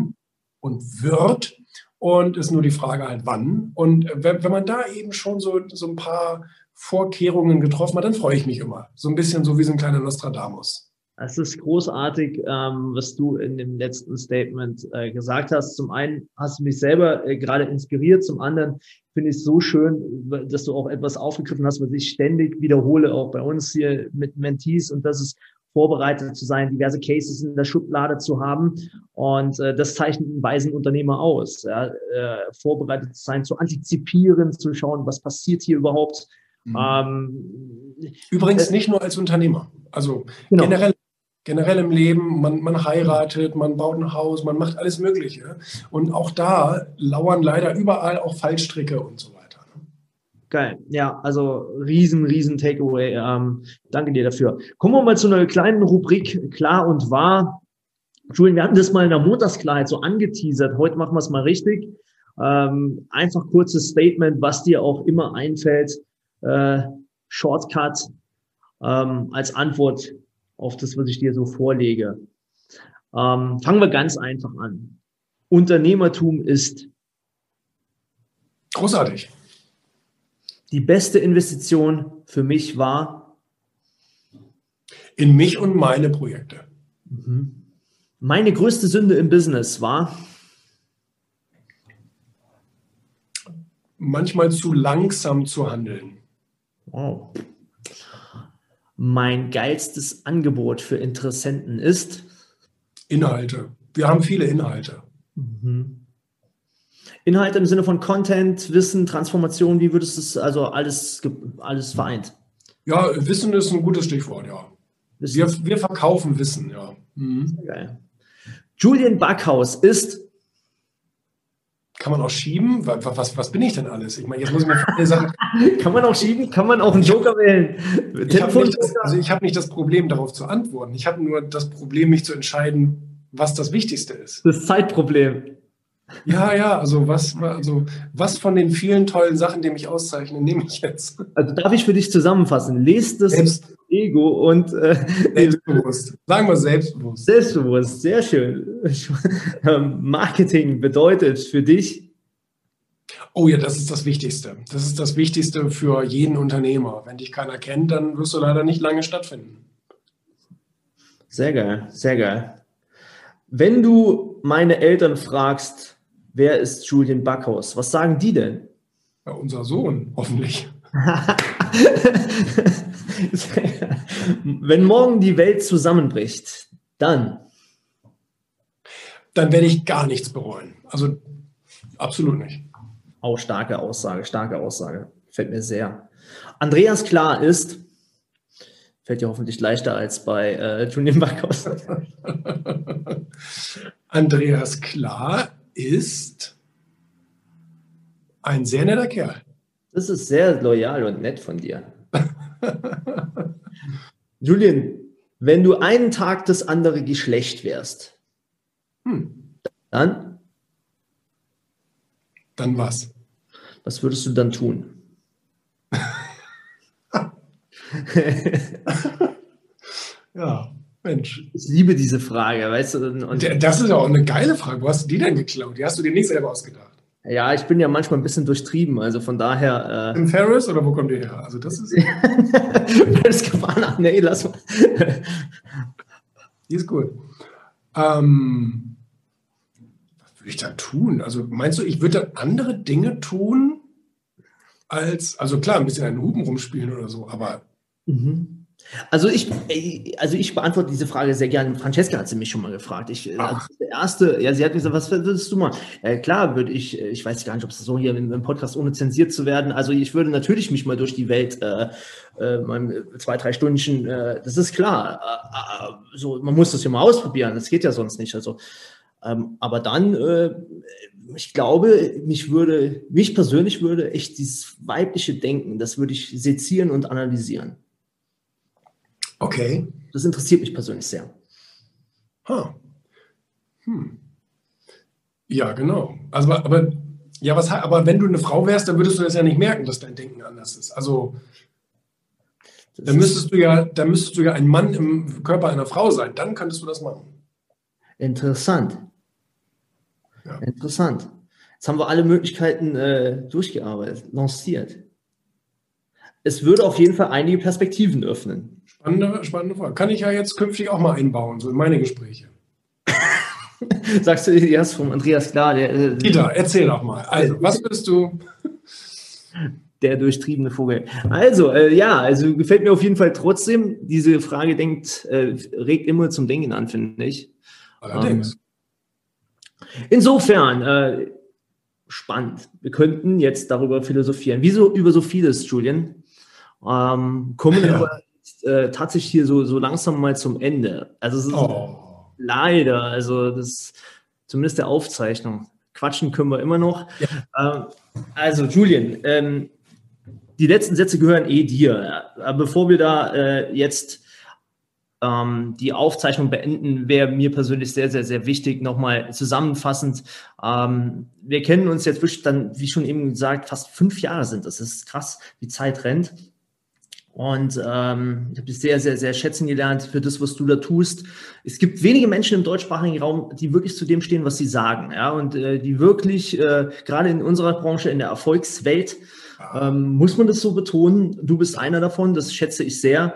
und wird. Und ist nur die Frage halt, wann. Und wenn, wenn man da eben schon so, so ein paar Vorkehrungen getroffen hat, dann freue ich mich immer. So ein bisschen so wie so ein kleiner Nostradamus. Es ist großartig, ähm, was du in dem letzten Statement äh, gesagt hast. Zum einen hast du mich selber äh, gerade inspiriert, zum anderen finde ich es so schön, dass du auch etwas aufgegriffen hast, was ich ständig wiederhole, auch bei uns hier mit Mentees und das ist vorbereitet zu sein, diverse Cases in der Schublade zu haben. Und äh, das zeichnet einen weisen Unternehmer aus. Ja, äh, vorbereitet zu sein, zu antizipieren, zu schauen, was passiert hier überhaupt. Mhm. Ähm, Übrigens äh, nicht nur als Unternehmer. Also genau. generell generell im Leben, man, man heiratet, man baut ein Haus, man macht alles Mögliche. Und auch da lauern leider überall auch Fallstricke und so weiter. Geil, ja, also riesen, riesen Takeaway. Ähm, danke dir dafür. Kommen wir mal zu einer kleinen Rubrik Klar und Wahr. Julian, wir hatten das mal in der Montagsklarheit so angeteasert. Heute machen wir es mal richtig. Ähm, einfach kurzes Statement, was dir auch immer einfällt. Äh, Shortcut ähm, als Antwort auf das, was ich dir so vorlege. Ähm, fangen wir ganz einfach an. Unternehmertum ist großartig. Die beste Investition für mich war in mich und meine Projekte. Mhm. Meine größte Sünde im Business war manchmal zu langsam zu handeln. Wow. Mein geilstes Angebot für Interessenten ist Inhalte. Wir haben viele Inhalte. Mhm. Inhalte im Sinne von Content, Wissen, Transformation, wie würdest du es also alles, alles vereint? Ja, Wissen ist ein gutes Stichwort, ja. Wir, wir verkaufen Wissen, ja. Mhm. Geil. Julian Backhaus ist kann man auch schieben? Was, was, was, bin ich denn alles? Ich meine, jetzt muss ich mir viele Sachen. kann man auch schieben? Kann man auch einen Joker wählen? Ich habe nicht, das, also hab nicht das Problem, darauf zu antworten. Ich habe nur das Problem, mich zu entscheiden, was das Wichtigste ist. Das Zeitproblem. Ja, ja, also was, also was von den vielen tollen Sachen, die mich auszeichnen, nehme ich jetzt? Also darf ich für dich zusammenfassen? Lest das Selbst, Ego und äh, selbstbewusst. Sagen wir selbstbewusst. Selbstbewusst, sehr schön. Ähm, Marketing bedeutet für dich. Oh ja, das ist das Wichtigste. Das ist das Wichtigste für jeden Unternehmer. Wenn dich keiner kennt, dann wirst du leider nicht lange stattfinden. Sehr geil, sehr geil. Wenn du meine Eltern fragst, wer ist Julian Backhaus, was sagen die denn? Ja, unser Sohn, hoffentlich. Wenn morgen die Welt zusammenbricht, dann? Dann werde ich gar nichts bereuen. Also absolut nicht. Auch starke Aussage, starke Aussage. Fällt mir sehr. Andreas Klar ist, Fällt dir hoffentlich leichter als bei äh, Julian Backhaus. Andreas Klar ist ein sehr netter Kerl. Das ist sehr loyal und nett von dir. Julian, wenn du einen Tag das andere Geschlecht wärst, hm. dann? Dann was? Was würdest du dann tun? ja, Mensch. Ich liebe diese Frage, weißt du? Und das ist ja auch eine geile Frage. Wo hast du die denn geklaut? Die hast du dir nicht selber ausgedacht. Ja, ich bin ja manchmal ein bisschen durchtrieben, also von daher. Äh Im Ferris oder wo kommt ihr her? Also das ist. das Gefahr nee, lass mal. die ist gut. Ähm, was würde ich da tun? Also meinst du, ich würde andere Dinge tun, als, also klar, ein bisschen einen Hupen rumspielen oder so, aber Mhm. Also ich, also ich beantworte diese Frage sehr gerne. Francesca hat sie mich schon mal gefragt. Ich, also der erste, ja, sie hat mir gesagt, was würdest du mal? Ja, klar, würde ich, ich weiß gar nicht, ob es so hier im Podcast ohne zensiert zu werden. Also ich würde natürlich mich mal durch die Welt, äh, äh, zwei, drei Stündchen, äh, das ist klar. Äh, äh, so, man muss das ja mal ausprobieren. Das geht ja sonst nicht. Also, ähm, aber dann, äh, ich glaube, mich würde, mich persönlich würde echt dieses weibliche Denken, das würde ich sezieren und analysieren. Okay. Das interessiert mich persönlich sehr. Huh. Hm. Ja, genau. Also, aber, ja, was, aber wenn du eine Frau wärst, dann würdest du das ja nicht merken, dass dein Denken anders ist. Also, dann müsstest du ja, dann müsstest du ja ein Mann im Körper einer Frau sein. Dann könntest du das machen. Interessant. Ja. Interessant. Jetzt haben wir alle Möglichkeiten äh, durchgearbeitet, lanciert. Es würde auf jeden Fall einige Perspektiven öffnen. Spannende, spannende Frage. Kann ich ja jetzt künftig auch mal einbauen, so in meine Gespräche. Sagst du erst vom Andreas Klar. Der, äh, Dieter, erzähl doch mal. Also, was bist du? Der durchtriebene Vogel. Also, äh, ja, also gefällt mir auf jeden Fall trotzdem. Diese Frage denkt, äh, regt immer zum Denken an, finde ich. Allerdings. Ähm, insofern, äh, spannend. Wir könnten jetzt darüber philosophieren. Wieso über so vieles, Julian? Ähm, kommen ja. aber äh, tatsächlich hier so, so langsam mal zum Ende. Also es ist oh. leider, also das zumindest der Aufzeichnung. Quatschen können wir immer noch. Ja. Ähm, also Julian, ähm, die letzten Sätze gehören eh dir. Bevor wir da äh, jetzt ähm, die Aufzeichnung beenden, wäre mir persönlich sehr, sehr, sehr wichtig, nochmal zusammenfassend. Ähm, wir kennen uns jetzt wirklich dann, wie schon eben gesagt, fast fünf Jahre sind. Das ist krass, wie Zeit rennt. Und ähm, ich habe dich sehr, sehr, sehr schätzen gelernt für das, was du da tust. Es gibt wenige Menschen im deutschsprachigen Raum, die wirklich zu dem stehen, was sie sagen. Ja, und äh, die wirklich, äh, gerade in unserer Branche, in der Erfolgswelt, ähm, muss man das so betonen. Du bist einer davon, das schätze ich sehr.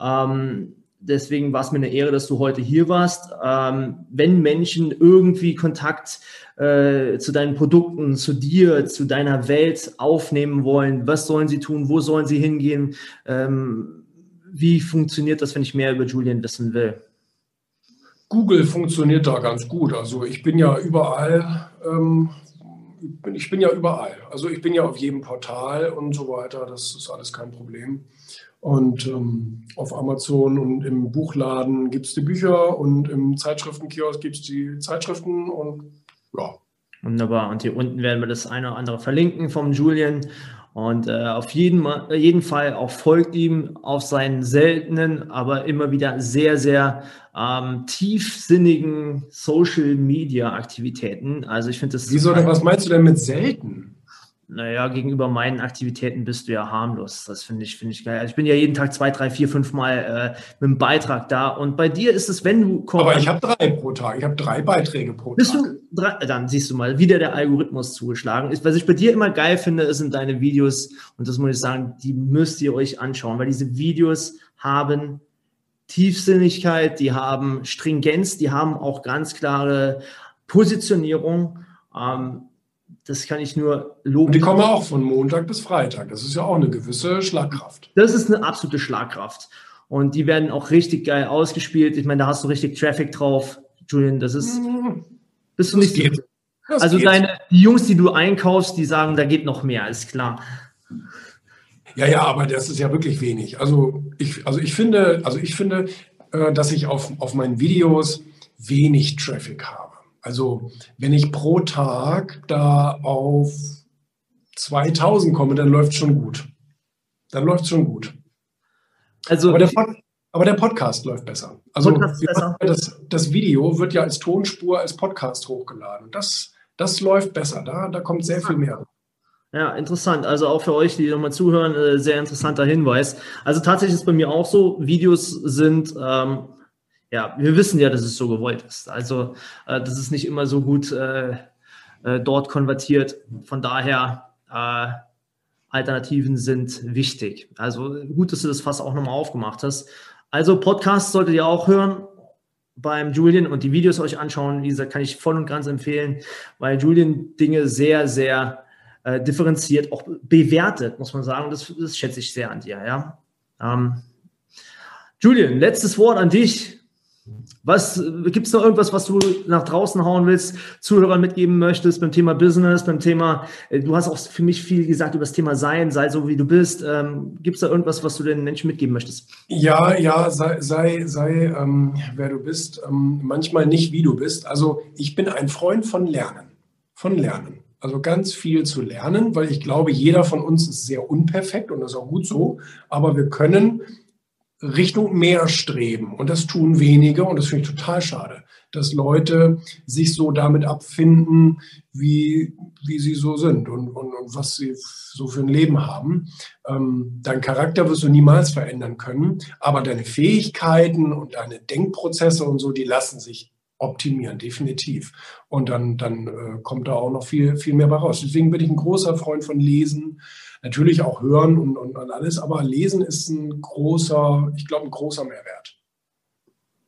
Ähm, deswegen war es mir eine Ehre, dass du heute hier warst. Ähm, wenn Menschen irgendwie Kontakt äh, zu deinen Produkten, zu dir, zu deiner Welt aufnehmen wollen, was sollen sie tun, wo sollen sie hingehen? Ähm, wie funktioniert das, wenn ich mehr über Julian wissen will? Google funktioniert da ganz gut. Also ich bin ja überall, ähm, ich bin ja überall. Also ich bin ja auf jedem Portal und so weiter. Das ist alles kein Problem. Und ähm, auf Amazon und im Buchladen gibt es die Bücher und im Zeitschriftenkiosk gibt es die Zeitschriften und ja. Wunderbar. Und hier unten werden wir das eine oder andere verlinken vom Julian. Und äh, auf jeden, jeden Fall auch folgt ihm auf seinen seltenen, aber immer wieder sehr, sehr ähm, tiefsinnigen Social Media Aktivitäten. Also ich finde das. Wieso denn, was meinst du denn mit selten? Naja, gegenüber meinen Aktivitäten bist du ja harmlos. Das finde ich, finde ich geil. Also ich bin ja jeden Tag zwei, drei, vier, fünf Mal äh, mit einem Beitrag da. Und bei dir ist es, wenn du kommst. Aber ich habe drei pro Tag. Ich habe drei Beiträge pro bist Tag. Du drei, dann siehst du mal, wie der, der Algorithmus zugeschlagen ist. Was ich bei dir immer geil finde, sind deine Videos. Und das muss ich sagen, die müsst ihr euch anschauen, weil diese Videos haben Tiefsinnigkeit, die haben Stringenz, die haben auch ganz klare Positionierung. Ähm, das kann ich nur loben. Und die kommen auch von Montag bis Freitag. Das ist ja auch eine gewisse Schlagkraft. Das ist eine absolute Schlagkraft. Und die werden auch richtig geil ausgespielt. Ich meine, da hast du richtig Traffic drauf. Julian, das ist. Mhm. Bist du das nicht. Geht. Das also geht. deine die Jungs, die du einkaufst, die sagen, da geht noch mehr, ist klar. Ja, ja, aber das ist ja wirklich wenig. Also ich, also ich finde, also ich finde, äh, dass ich auf, auf meinen Videos wenig Traffic habe. Also wenn ich pro Tag da auf 2000 komme, dann läuft es schon gut. Dann läuft es schon gut. Also aber der, aber der, Podcast läuft besser. Also besser. Das, das, Video wird ja als Tonspur, als Podcast hochgeladen. Das, das läuft besser. Da, da kommt sehr viel mehr. Ja, interessant. Also auch für euch, die nochmal zuhören, äh, sehr interessanter Hinweis. Also tatsächlich ist bei mir auch so, Videos sind ähm, ja, wir wissen ja, dass es so gewollt ist. Also äh, das ist nicht immer so gut äh, äh, dort konvertiert. Von daher, äh, Alternativen sind wichtig. Also gut, dass du das fast auch nochmal aufgemacht hast. Also Podcasts solltet ihr auch hören beim Julian und die Videos euch anschauen. Wie gesagt, kann ich voll und ganz empfehlen, weil Julian Dinge sehr, sehr äh, differenziert, auch bewertet, muss man sagen. Das, das schätze ich sehr an dir. Ja. Ähm, Julian, letztes Wort an dich. Was gibt es noch irgendwas, was du nach draußen hauen willst, Zuhörern mitgeben möchtest beim Thema Business, beim Thema, äh, du hast auch für mich viel gesagt über das Thema Sein, sei so wie du bist. Ähm, gibt es da irgendwas, was du den Menschen mitgeben möchtest? Ja, ja, sei, sei, sei ähm, wer du bist, ähm, manchmal nicht wie du bist. Also ich bin ein Freund von Lernen, von Lernen. Also ganz viel zu lernen, weil ich glaube, jeder von uns ist sehr unperfekt und das ist auch gut so, aber wir können Richtung mehr streben. Und das tun wenige und das finde ich total schade, dass Leute sich so damit abfinden, wie, wie sie so sind und, und, und was sie so für ein Leben haben. Ähm, dein Charakter wirst du niemals verändern können, aber deine Fähigkeiten und deine Denkprozesse und so, die lassen sich optimieren, definitiv. Und dann, dann äh, kommt da auch noch viel, viel mehr bei raus. Deswegen bin ich ein großer Freund von Lesen, natürlich auch hören und, und, und alles, aber Lesen ist ein großer, ich glaube, ein großer Mehrwert.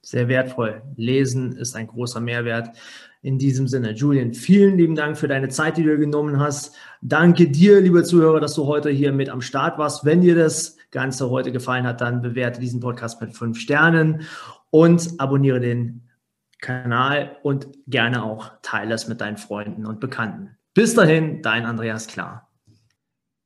Sehr wertvoll. Lesen ist ein großer Mehrwert. In diesem Sinne, Julian, vielen lieben Dank für deine Zeit, die du genommen hast. Danke dir, liebe Zuhörer, dass du heute hier mit am Start warst. Wenn dir das Ganze heute gefallen hat, dann bewerte diesen Podcast mit fünf Sternen und abonniere den Kanal und gerne auch teile es mit deinen Freunden und Bekannten. Bis dahin, dein Andreas Klar.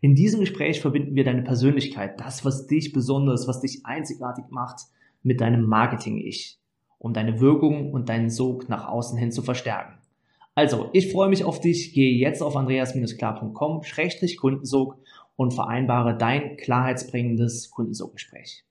In diesem Gespräch verbinden wir deine Persönlichkeit, das, was dich besonders, was dich einzigartig macht, mit deinem Marketing-Ich, um deine Wirkung und deinen Sog nach außen hin zu verstärken. Also, ich freue mich auf dich. Gehe jetzt auf andreas-klar.com-kundensog und vereinbare dein klarheitsbringendes Kundensoggespräch.